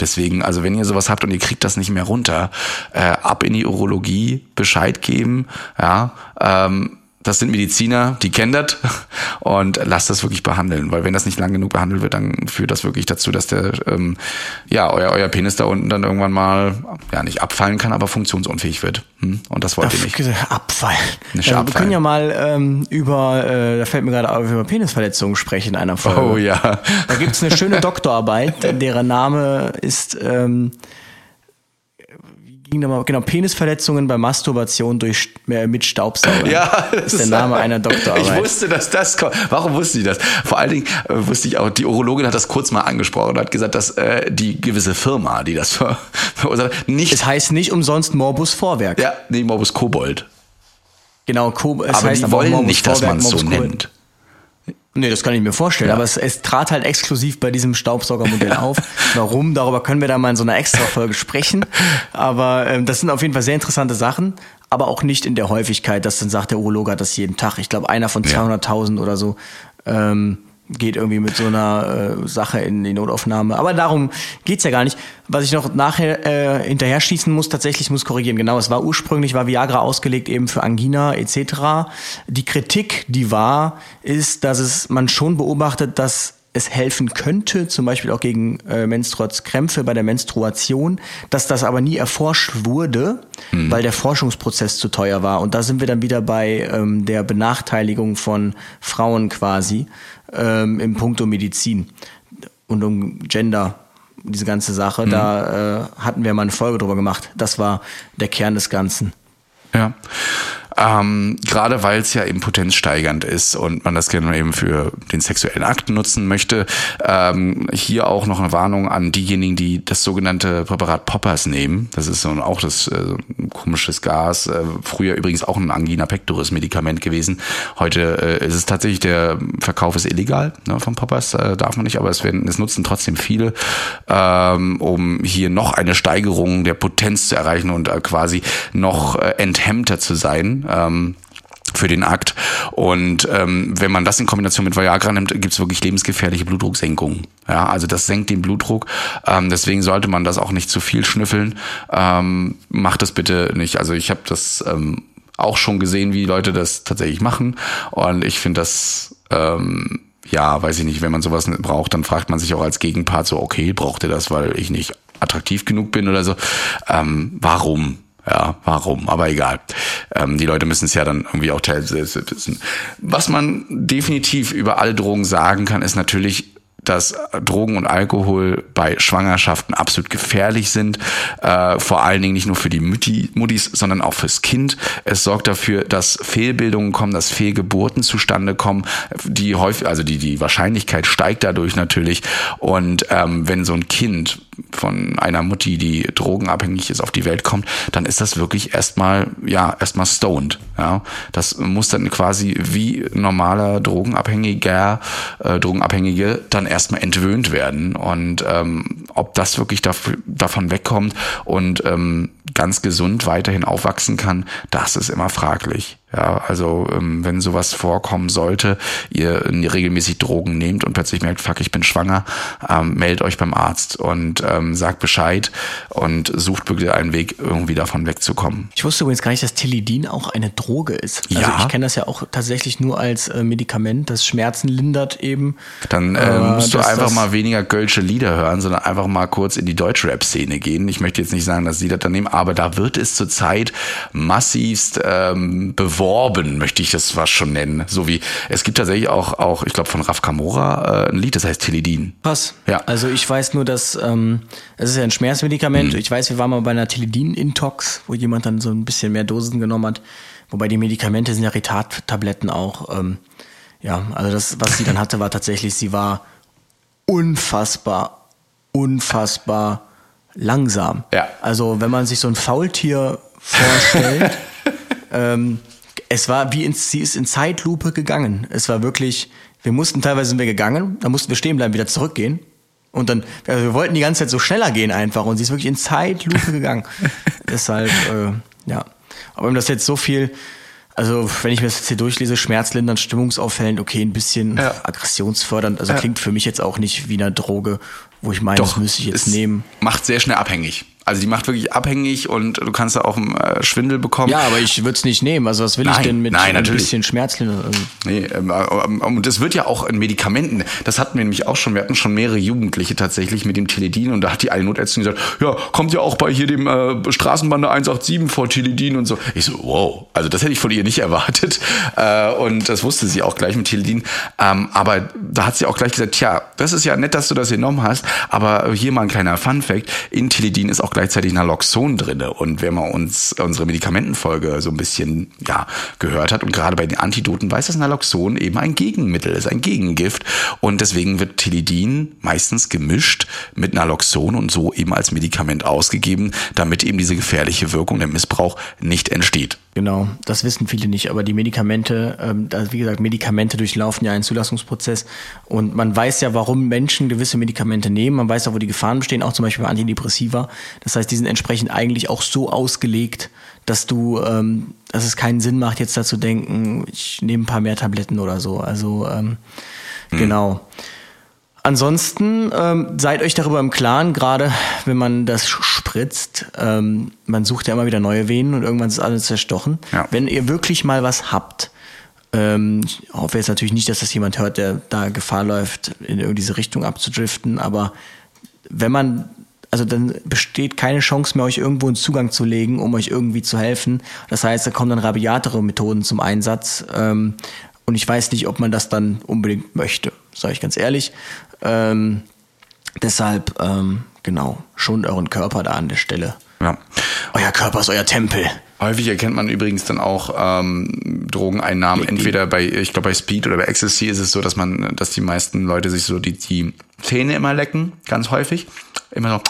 Deswegen, also wenn ihr sowas habt und ihr kriegt das nicht mehr runter, äh, ab in die Urologie, Bescheid geben, ja, ähm, das sind Mediziner, die kennen das [LAUGHS] und lasst das wirklich behandeln, weil wenn das nicht lang genug behandelt wird, dann führt das wirklich dazu, dass der ähm, ja euer, euer Penis da unten dann irgendwann mal ja nicht abfallen kann, aber funktionsunfähig wird. Hm? Und das wollt ihr nicht. Abfallen. Nicht wir abfallen. können ja mal ähm, über, äh, da fällt mir gerade auf, über Penisverletzungen sprechen in einer Folge. Oh ja. Da gibt's eine schöne [LAUGHS] Doktorarbeit, deren Name ist, ähm, wie ging da mal, genau, Penisverletzungen bei Masturbation durch, äh, mit Staubsauger. [LAUGHS] Ja, das ist der Name einer Doktorarbeit. Ich wusste, dass das kommt. Warum wusste ich das? Vor allen Dingen äh, wusste ich auch, die Urologin hat das kurz mal angesprochen und hat gesagt, dass äh, die gewisse Firma, die das ver [LAUGHS] verursacht, hat, nicht. es heißt nicht umsonst Morbus Vorwerk. ja, nee, Morbus Kobold. Genau, Ko es Aber heißt die wollen nicht, dass Vorwerk, man es so Kobold. nennt. Nee, das kann ich mir vorstellen, Ja. aber es, es trat halt exklusiv bei diesem Staubsaugermodell auf. Warum? Darüber können wir da mal in so einer extra Folge sprechen. Aber ähm, das sind auf jeden Fall sehr interessante Sachen, aber auch nicht in der Häufigkeit, dass dann sagt, der Urologe hat das jeden Tag. Ich glaube, einer von Ja. 200.000 oder so ähm, geht irgendwie mit so einer äh, Sache in die Notaufnahme. Aber darum geht's ja gar nicht. Was ich noch nachher äh, hinterher schießen muss, tatsächlich muss korrigieren. Genau, es war ursprünglich, war Viagra ausgelegt eben für Angina etc. Die Kritik, die war, ist, dass es man schon beobachtet, dass es helfen könnte, zum Beispiel auch gegen äh, Menstruatskrämpfe bei der Menstruation, dass das aber nie erforscht wurde, weil der Forschungsprozess zu teuer war. Und da sind wir dann wieder bei ähm, der Benachteiligung von Frauen quasi ähm, im Punkto Medizin und um Gender, diese ganze Sache. Da äh, hatten wir mal eine Folge drüber gemacht. Das war der Kern des Ganzen. Ja. Ähm, Gerade weil es ja eben potenzsteigernd ist und man das gerne eben für den sexuellen Akt nutzen möchte. Ähm, hier auch noch eine Warnung an diejenigen, die das sogenannte Präparat Poppers nehmen. Das ist so ein, auch das äh, komisches Gas. Äh, früher übrigens auch ein Angina pectoris Medikament gewesen. Heute äh, ist es tatsächlich der Verkauf ist illegal ne, von Poppers, äh, darf man nicht, aber es werden es nutzen trotzdem viele, ähm, um hier noch eine Steigerung der Potenz zu erreichen und äh, quasi noch äh, enthemmter zu sein. Ähm, für den Akt. Und ähm, wenn man das in Kombination mit Viagra nimmt, gibt es wirklich lebensgefährliche Blutdrucksenkungen. Ja, also das senkt den Blutdruck. Ähm, deswegen sollte man das auch nicht zu viel schnüffeln. Ähm, macht das bitte nicht. Also ich habe das ähm, auch schon gesehen, wie Leute das tatsächlich machen. Und ich finde das ähm, ja, weiß ich nicht, wenn man sowas braucht, dann fragt man sich auch als Gegenpart so, okay, braucht ihr das, weil ich nicht attraktiv genug bin oder so. Ähm, warum? Ja, warum? Aber egal. Ähm, die Leute müssen es ja dann irgendwie auch teilweise wissen. Was man definitiv über alle Drogen sagen kann, ist natürlich, dass Drogen und Alkohol bei Schwangerschaften absolut gefährlich sind. Äh, vor allen Dingen nicht nur für die Mütti, Muttis, sondern auch fürs Kind. Es sorgt dafür, dass Fehlbildungen kommen, dass Fehlgeburten zustande kommen. Die häufig, also die, die Wahrscheinlichkeit steigt dadurch natürlich. Und ähm, wenn so ein Kind von einer Mutti, die drogenabhängig ist, auf die Welt kommt, dann ist das wirklich erstmal, ja, erstmal stoned. Ja, das muss dann quasi wie normaler Drogenabhängiger, äh, Drogenabhängige dann erstmal entwöhnt werden. Und ähm, ob das wirklich dafür, davon wegkommt und ähm, ganz gesund weiterhin aufwachsen kann, das ist immer fraglich. Ja, also ähm, wenn sowas vorkommen sollte, ihr regelmäßig Drogen nehmt und plötzlich merkt, fuck, ich bin schwanger, ähm, meldet euch beim Arzt und ähm, sagt Bescheid und sucht bitte einen Weg, irgendwie davon wegzukommen. Ich wusste übrigens gar nicht, dass Tilidin auch eine Droge ist. Also Ja. ich kenne das ja auch tatsächlich nur als äh, Medikament, das Schmerzen lindert eben. Dann äh, musst du einfach mal weniger Gölsche Lieder hören, sondern einfach mal kurz in die Deutschrap-Szene gehen. Ich möchte jetzt nicht sagen, dass sie das dann nehmen, aber da wird es zurzeit massivst ähm, beworben, möchte ich das fast schon nennen. So wie, es gibt tatsächlich auch, auch ich glaube von Raf Kamora äh, ein Lied, das heißt Teledin. Krass. Ja. Also ich weiß nur, dass ähm, es ist ja ein Schmerzmedikament. Ich weiß, wir waren mal bei einer Tilidin-Intox, wo jemand dann so ein bisschen mehr Dosen genommen hat. Wobei die Medikamente sind ja Retard-Tabletten auch. Ähm, ja, also das, was sie dann hatte, war tatsächlich, sie war unfassbar, unfassbar langsam. Ja. Also wenn man sich so ein Faultier vorstellt, [LAUGHS] ähm, es war wie in, sie ist in Zeitlupe gegangen. Es war wirklich, wir mussten teilweise sind wir gegangen, dann mussten wir stehen bleiben, wieder zurückgehen. Und dann, also wir wollten die ganze Zeit so schneller gehen einfach und sie ist wirklich in Zeitlupe gegangen. [LAUGHS] Deshalb, äh, ja. Aber wenn das jetzt so viel, also wenn ich mir das jetzt hier durchlese, schmerzlindernd, stimmungsauffällend, okay, ein bisschen Ja. aggressionsfördernd, also Ja. klingt für mich jetzt auch nicht wie eine Droge. wo ich meine, das müsste ich jetzt nehmen. Macht sehr schnell abhängig. Also die macht wirklich abhängig und du kannst da auch einen äh, Schwindel bekommen. Ja, aber ich würde es nicht nehmen. Also was will ich Nein, denn mit nein, ein bisschen Schmerzlinderung? Nee, ähm, ähm, und das wird ja auch in Medikamenten, das hatten wir nämlich auch schon, wir hatten schon mehrere Jugendliche tatsächlich mit dem Teledin und da hat die eine Notärztin gesagt, ja, kommt ja auch bei hier dem äh, Straßenbande 187 vor Teledin und so. Ich so, wow, also das hätte ich von ihr nicht erwartet [LAUGHS] äh, und das wusste sie auch gleich mit Teledin, ähm, aber da hat sie auch gleich gesagt, tja, das ist ja nett, dass du das genommen hast, aber hier mal ein kleiner Fun-Fact, in Teledin ist auch gleichzeitig Naloxon drinne und wenn man uns unsere Medikamentenfolge so ein bisschen ja, gehört hat und gerade bei den Antidoten weiß, dass Naloxon eben ein Gegenmittel ist, ein Gegengift und deswegen wird Teledin meistens gemischt mit Naloxon und so eben als Medikament ausgegeben, damit eben diese gefährliche Wirkung, der Missbrauch nicht entsteht. Genau, das wissen viele nicht, aber die Medikamente, ähm, da, wie gesagt, Medikamente durchlaufen ja einen Zulassungsprozess und man weiß ja, warum Menschen gewisse Medikamente nehmen, man weiß auch, wo die Gefahren bestehen, auch zum Beispiel bei Antidepressiva. Das heißt, die sind entsprechend eigentlich auch so ausgelegt, dass du, ähm, dass es keinen Sinn macht, jetzt dazu denken, ich nehme ein paar mehr Tabletten oder so. Also ähm, genau. Ansonsten ähm, seid euch darüber im Klaren, gerade wenn man das spritzt, ähm, man sucht ja immer wieder neue Venen und irgendwann ist alles zerstochen. Ja. Wenn ihr wirklich mal was habt, ähm, ich hoffe jetzt natürlich nicht, dass das jemand hört, der da Gefahr läuft, in irgendwie diese Richtung abzudriften, aber wenn man, also dann besteht keine Chance mehr, euch irgendwo einen Zugang zu legen, um euch irgendwie zu helfen. Das heißt, da kommen dann rabiatere Methoden zum Einsatz. Ähm, und ich weiß nicht, ob man das dann unbedingt möchte, sage ich ganz ehrlich. Ähm, deshalb, ähm, genau, schont euren Körper da an der Stelle. Ja. Euer Körper ist euer Tempel. Häufig erkennt man übrigens dann auch ähm, Drogeneinnahmen entweder bei, ich glaube bei Speed oder bei Ecstasy ist es so, dass man, dass die meisten Leute sich so die, die Zähne immer lecken, ganz häufig. Immer so,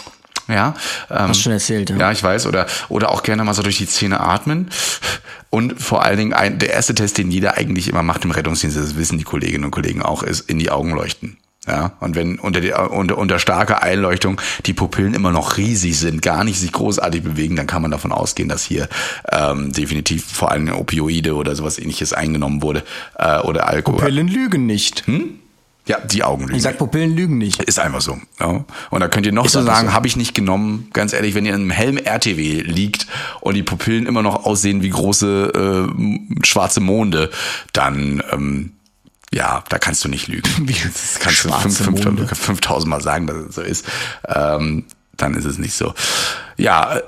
ja. Ähm, Hast schon erzählt, ja. Ja, ich weiß. Oder, oder auch gerne mal so durch die Zähne atmen. Und vor allen Dingen, ein, der erste Test, den jeder eigentlich immer macht im Rettungsdienst, das wissen die Kolleginnen und Kollegen auch, ist in die Augen leuchten. Ja, und wenn unter, die, unter, unter starker Einleuchtung die Pupillen immer noch riesig sind, gar nicht sich großartig bewegen, dann kann man davon ausgehen, dass hier ähm, definitiv vor allem Opioide oder sowas ähnliches eingenommen wurde äh, oder Alkohol. Pupillen lügen nicht. Ja, die Augen lügen. Ich sag, Pupillen lügen nicht. Ist einfach so. Ja. Und da könnt ihr noch Ist so sagen, so. habe ich nicht genommen. Ganz ehrlich, wenn ihr in einem Helm RTW liegt und die Pupillen immer noch aussehen wie große äh, schwarze Monde, dann ähm, ja, da kannst du nicht lügen. [LAUGHS] Wie das kannst du schwarze fünf- fünf- Monde. 5000 Mal sagen, dass es so ist. Ähm, dann ist es nicht so. Ja, äh,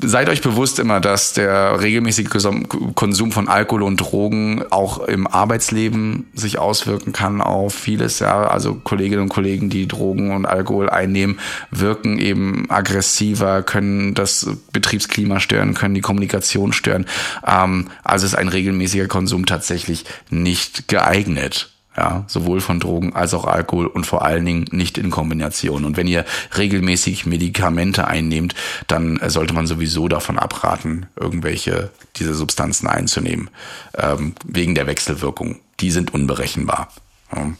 seid euch bewusst immer, dass der regelmäßige Konsum- von Alkohol und Drogen auch im Arbeitsleben sich auswirken kann auf vieles. Ja, also Kolleginnen und Kollegen, die Drogen und Alkohol einnehmen, wirken eben aggressiver, können das Betriebsklima stören, können die Kommunikation stören. Ähm, also ist ein regelmäßiger Konsum tatsächlich nicht geeignet. Ja, sowohl von Drogen als auch Alkohol und vor allen Dingen nicht in Kombination. Und wenn ihr regelmäßig Medikamente einnehmt, dann sollte man sowieso davon abraten, irgendwelche diese Substanzen einzunehmen, ähm, wegen der Wechselwirkung. Die sind unberechenbar. Ja.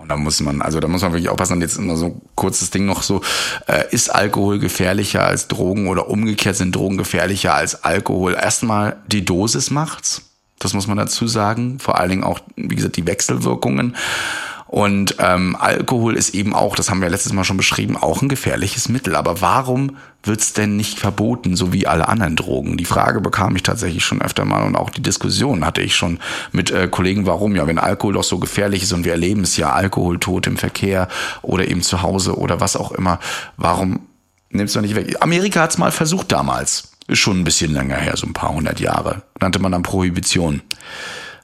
Und da muss man, also da muss man wirklich aufpassen. Jetzt immer so ein kurzes Ding noch so, äh, ist Alkohol gefährlicher als Drogen oder umgekehrt sind Drogen gefährlicher als Alkohol? Erstmal die Dosis macht's. Das muss man dazu sagen. Vor allen Dingen auch, wie gesagt, die Wechselwirkungen. Und ähm, Alkohol ist eben auch, das haben wir letztes Mal schon beschrieben, auch ein gefährliches Mittel. Aber warum wird's denn nicht verboten, so wie alle anderen Drogen? Die Frage bekam ich tatsächlich schon öfter mal und auch die Diskussion hatte ich schon mit äh, Kollegen, warum ja, wenn Alkohol doch so gefährlich ist und wir erleben es ja, Alkoholtod im Verkehr oder eben zu Hause oder was auch immer, warum nimmst du nicht weg? Amerika hat's mal versucht damals. Ist schon ein bisschen länger her, so ein paar hundert Jahre. Nannte man dann Prohibition.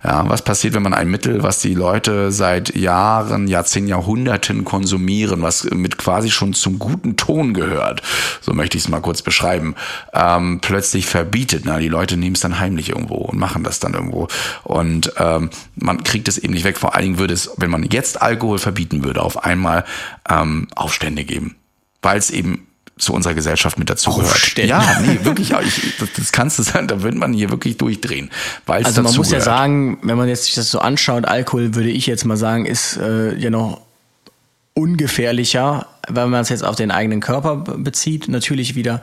Ja, was passiert, wenn man ein Mittel, was die Leute seit Jahren, Jahrzehnten, Jahrhunderten konsumieren, was mit quasi schon zum guten Ton gehört, so möchte ich es mal kurz beschreiben, ähm, plötzlich verbietet. Na, die Leute nehmen es dann heimlich irgendwo und machen das dann irgendwo. Und ähm, man kriegt es eben nicht weg. Vor allen Dingen würde es, wenn man jetzt Alkohol verbieten würde, auf einmal ähm, Aufstände geben. Weil es eben zu unserer Gesellschaft mit dazugehört. Ja, nee, wirklich, ich, das, das kannst du sagen, da wird man hier wirklich durchdrehen. Weil Also man muss ja dazugehört. sagen, wenn man jetzt sich das so anschaut, Alkohol würde ich jetzt mal sagen, ist äh, ja noch ungefährlicher wenn man es jetzt auf den eigenen Körper bezieht, natürlich wieder,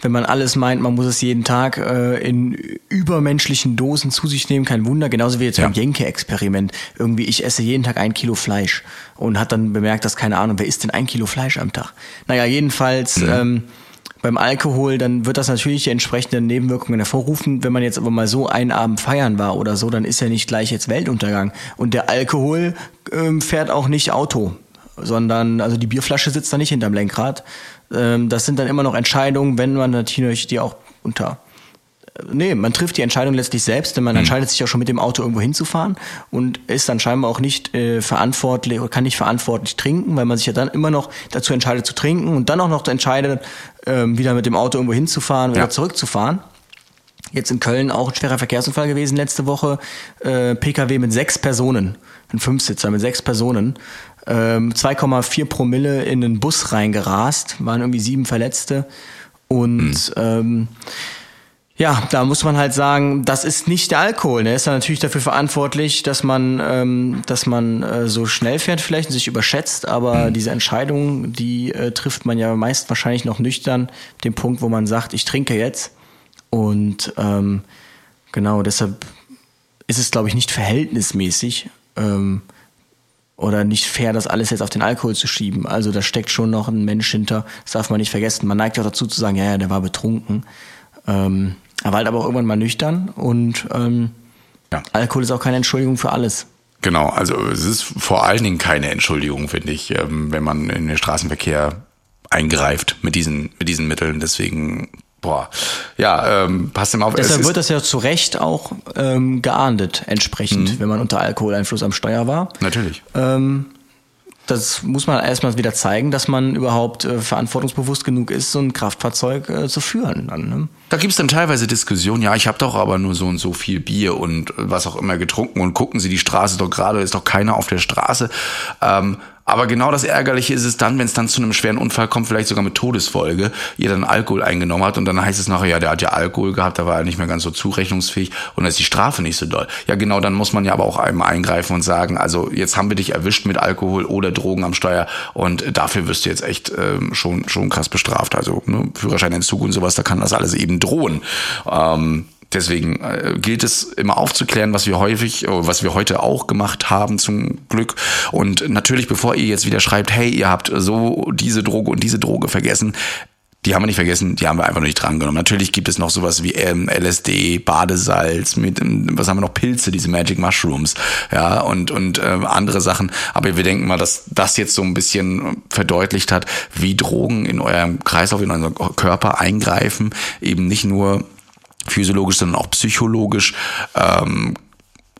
wenn man alles meint, man muss es jeden Tag äh, in übermenschlichen Dosen zu sich nehmen, kein Wunder. Genauso wie jetzt Ja. beim Jenke-Experiment. Irgendwie, ich esse jeden Tag ein Kilo Fleisch und hat dann bemerkt, dass keine Ahnung, wer isst denn ein Kilo Fleisch am Tag? Naja, jedenfalls. Ähm, beim Alkohol, dann wird das natürlich die entsprechenden Nebenwirkungen hervorrufen. Wenn man jetzt aber mal so einen Abend feiern war oder so, dann ist ja nicht gleich jetzt Weltuntergang. Und der Alkohol ähm, fährt auch nicht Auto, sondern also die Bierflasche sitzt da nicht hinterm Lenkrad. Ähm, das sind dann immer noch Entscheidungen, wenn man natürlich die auch unter Nee, man trifft die Entscheidung letztlich selbst, denn man entscheidet sich auch schon mit dem Auto irgendwo hinzufahren und ist dann scheinbar auch nicht äh, verantwortlich oder kann nicht verantwortlich trinken, weil man sich ja dann immer noch dazu entscheidet zu trinken und dann auch noch entscheidet, ähm, wieder mit dem Auto irgendwo hinzufahren oder Ja. zurückzufahren. Jetzt in Köln auch ein schwerer Verkehrsunfall gewesen letzte Woche. Äh, PKW mit sechs Personen, ein Fünfsitzer mit sechs Personen. Ähm, 2,4 Promille in einen Bus reingerast, waren irgendwie sieben Verletzte. Und ähm, ja, da muss man halt sagen, das ist nicht der Alkohol. Der ist dann natürlich dafür verantwortlich, dass man, ähm, dass man äh, so schnell fährt vielleicht und sich überschätzt. Aber diese Entscheidung, die äh, trifft man ja meist wahrscheinlich noch nüchtern. Den Punkt, wo man sagt, ich trinke jetzt. Und ähm, genau, deshalb ist es, glaube ich, nicht verhältnismäßig ähm, oder nicht fair, das alles jetzt auf den Alkohol zu schieben. Also da steckt schon noch ein Mensch hinter. Das darf man nicht vergessen. Man neigt auch dazu zu sagen, ja, ja, der war betrunken. Ähm, er war halt aber auch irgendwann mal nüchtern und ähm, Ja. Alkohol ist auch keine Entschuldigung für alles. Genau, also es ist vor allen Dingen keine Entschuldigung, finde ich, ähm, wenn man in den Straßenverkehr eingreift mit diesen, mit diesen Mitteln. Deswegen, boah, ja, ähm, passt immer auf. Deshalb es wird das ja zu Recht auch ähm, geahndet, entsprechend, wenn man unter Alkoholeinfluss am Steuer war. natürlich. Ähm, das muss man erstmal wieder zeigen, dass man überhaupt äh, verantwortungsbewusst genug ist, so ein Kraftfahrzeug äh, zu führen. Dann, ne? Da gibt's dann teilweise Diskussionen, ja, ich habe doch aber nur so und so viel Bier und äh, was auch immer getrunken und gucken Sie, die Straße doch gerade, ist doch keiner auf der Straße. Ähm, aber genau das Ärgerliche ist es dann, wenn es dann zu einem schweren Unfall kommt, vielleicht sogar mit Todesfolge, ihr dann Alkohol eingenommen hat und dann heißt es nachher, ja, der hat ja Alkohol gehabt, da war er nicht mehr ganz so zurechnungsfähig und dann ist die Strafe nicht so doll. Ja, genau, dann muss man ja aber auch einmal eingreifen und sagen, also jetzt haben wir dich erwischt mit Alkohol oder Drogen am Steuer und dafür wirst du jetzt echt ähm, schon, schon krass bestraft. Also ne, Führerscheinentzug und sowas, da kann das alles eben drohen. Ähm, Deswegen äh, gilt es immer aufzuklären, was wir häufig, äh, was wir heute auch gemacht haben zum Glück. Und natürlich, bevor ihr jetzt wieder schreibt, hey, ihr habt so diese Droge und diese Droge vergessen, die haben wir nicht vergessen, die haben wir einfach nur nicht drangenommen. Natürlich gibt es noch sowas wie ähm, LSD, Badesalz, mit, ähm, was haben wir noch, Pilze, diese Magic Mushrooms, ja, und, und äh, andere Sachen. Aber wir denken mal, dass das jetzt so ein bisschen verdeutlicht hat, wie Drogen in eurem Kreislauf, in eurem Körper eingreifen, eben nicht nur physiologisch, sondern auch psychologisch. Ähm,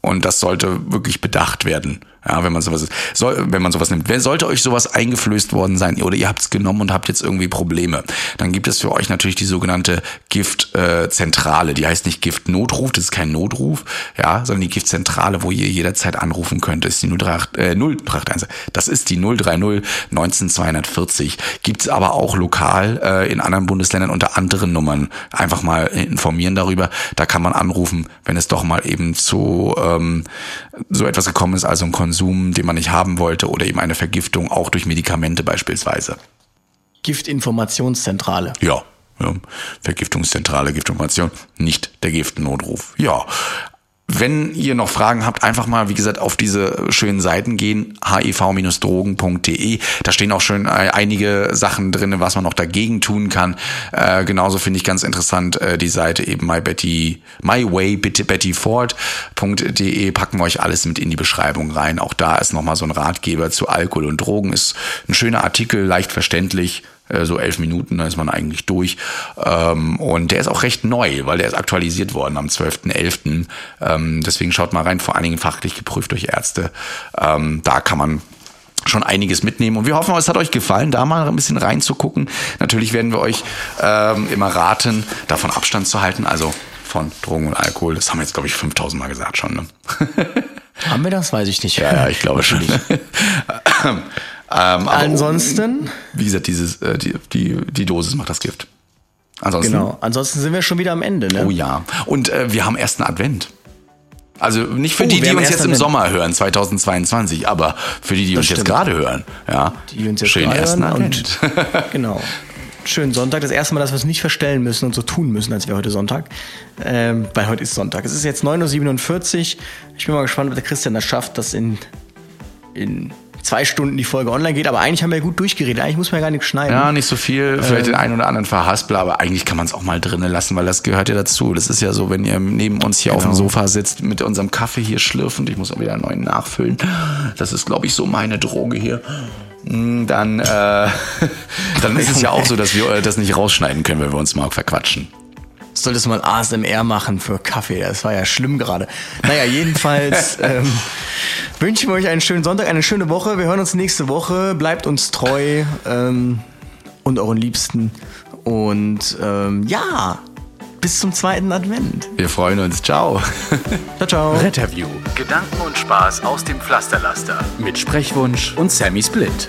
und das sollte wirklich bedacht werden. Ja, wenn man sowas, soll, wenn man sowas nimmt. Sollte euch sowas eingeflößt worden sein oder ihr habt es genommen und habt jetzt irgendwie Probleme, dann gibt es für euch natürlich die sogenannte Giftzentrale. die heißt nicht Giftnotruf, das ist kein Notruf, ja, sondern die Giftzentrale, wo ihr jederzeit anrufen könnt, ist die 038, äh, 031. Das ist die 030 19240. Gibt's aber auch lokal äh, in anderen Bundesländern unter anderen Nummern. Einfach mal informieren darüber. Da kann man anrufen, wenn es doch mal eben zu ähm, so etwas gekommen ist, also ein Konsum, den man nicht haben wollte oder eben eine Vergiftung, auch durch Medikamente beispielsweise. Giftinformationszentrale. Ja, ja. Vergiftungszentrale, Giftinformation, nicht der Giftnotruf. Ja. Wenn ihr noch Fragen habt, einfach mal, wie gesagt, auf diese schönen Seiten gehen, hiv-drogen.de. Da stehen auch schön äh, einige Sachen drin, was man noch dagegen tun kann. Äh, genauso finde ich ganz interessant äh, die Seite eben my Betty, myway-bettyford.de. Packen wir euch alles mit in die Beschreibung rein. Auch da ist nochmal so ein Ratgeber zu Alkohol und Drogen. Ist ein schöner Artikel, leicht verständlich so elf Minuten, da ist man eigentlich durch. Ähm, und der ist auch recht neu, weil der ist aktualisiert worden am 12.11. Ähm, deswegen schaut mal rein, vor allen Dingen fachlich geprüft durch Ärzte. Ähm, da kann man schon einiges mitnehmen. Und wir hoffen, es hat euch gefallen, da mal ein bisschen reinzugucken. Natürlich werden wir euch ähm, immer raten, davon Abstand zu halten, also von Drogen und Alkohol. Das haben wir jetzt, glaube ich, 5000 Mal gesagt schon. Ne? [LAUGHS] Haben wir das? Weiß ich nicht. Ja, ja, ich glaube [LAUGHS] schon. [LAUGHS] ähm, aber Ansonsten, wie gesagt, dieses, äh, die, die, die Dosis macht das Gift. Ansonsten. genau. Ansonsten sind wir schon wieder am Ende, ne? Oh ja. Und äh, wir haben ersten Advent. Also nicht für Oh, die, die uns jetzt im. Sommer hören, 2022, aber für die, die uns jetzt stimmt. gerade hören. Ja. Die uns jetzt Schönen ersten hören Advent. [LAUGHS] Genau. Schönen Sonntag. Das erste Mal, dass wir es nicht verstellen müssen und so tun müssen, als wäre heute Sonntag. Ähm, weil heute ist Sonntag. Es ist jetzt 9.47 Uhr. Ich bin mal gespannt, ob der Christian das schafft, dass in, in zwei Stunden die Folge online geht. Aber eigentlich haben wir ja gut durchgeredet. Eigentlich muss man ja gar nichts schneiden. Ja, nicht so viel, vielleicht den einen oder anderen Verhaspler, aber eigentlich kann man es auch mal drinnen lassen, weil das gehört ja dazu. Das ist ja so, wenn ihr neben uns hier auf dem Sofa sitzt, mit unserem Kaffee hier schlürfend, ich muss auch wieder einen neuen nachfüllen. Das ist, glaube ich, so meine Droge hier. Mm, Dann, äh, [LAUGHS] dann ist es ja auch so, dass wir äh, das nicht rausschneiden können, wenn wir uns mal verquatschen. Solltest du mal ASMR machen für Kaffee. Das war ja schlimm gerade. Naja, jedenfalls [LAUGHS] ähm, wünschen wir euch einen schönen Sonntag, eine schöne Woche. Wir hören uns nächste Woche. Bleibt uns treu ähm, und euren Liebsten. Und ähm, ja, bis zum zweiten Advent. Wir freuen uns. Ciao. [LAUGHS] Ciao, ciao. Retterview Gedanken und Spaß aus dem Pflasterlaster. mit Sprechwunsch und Sammy Split.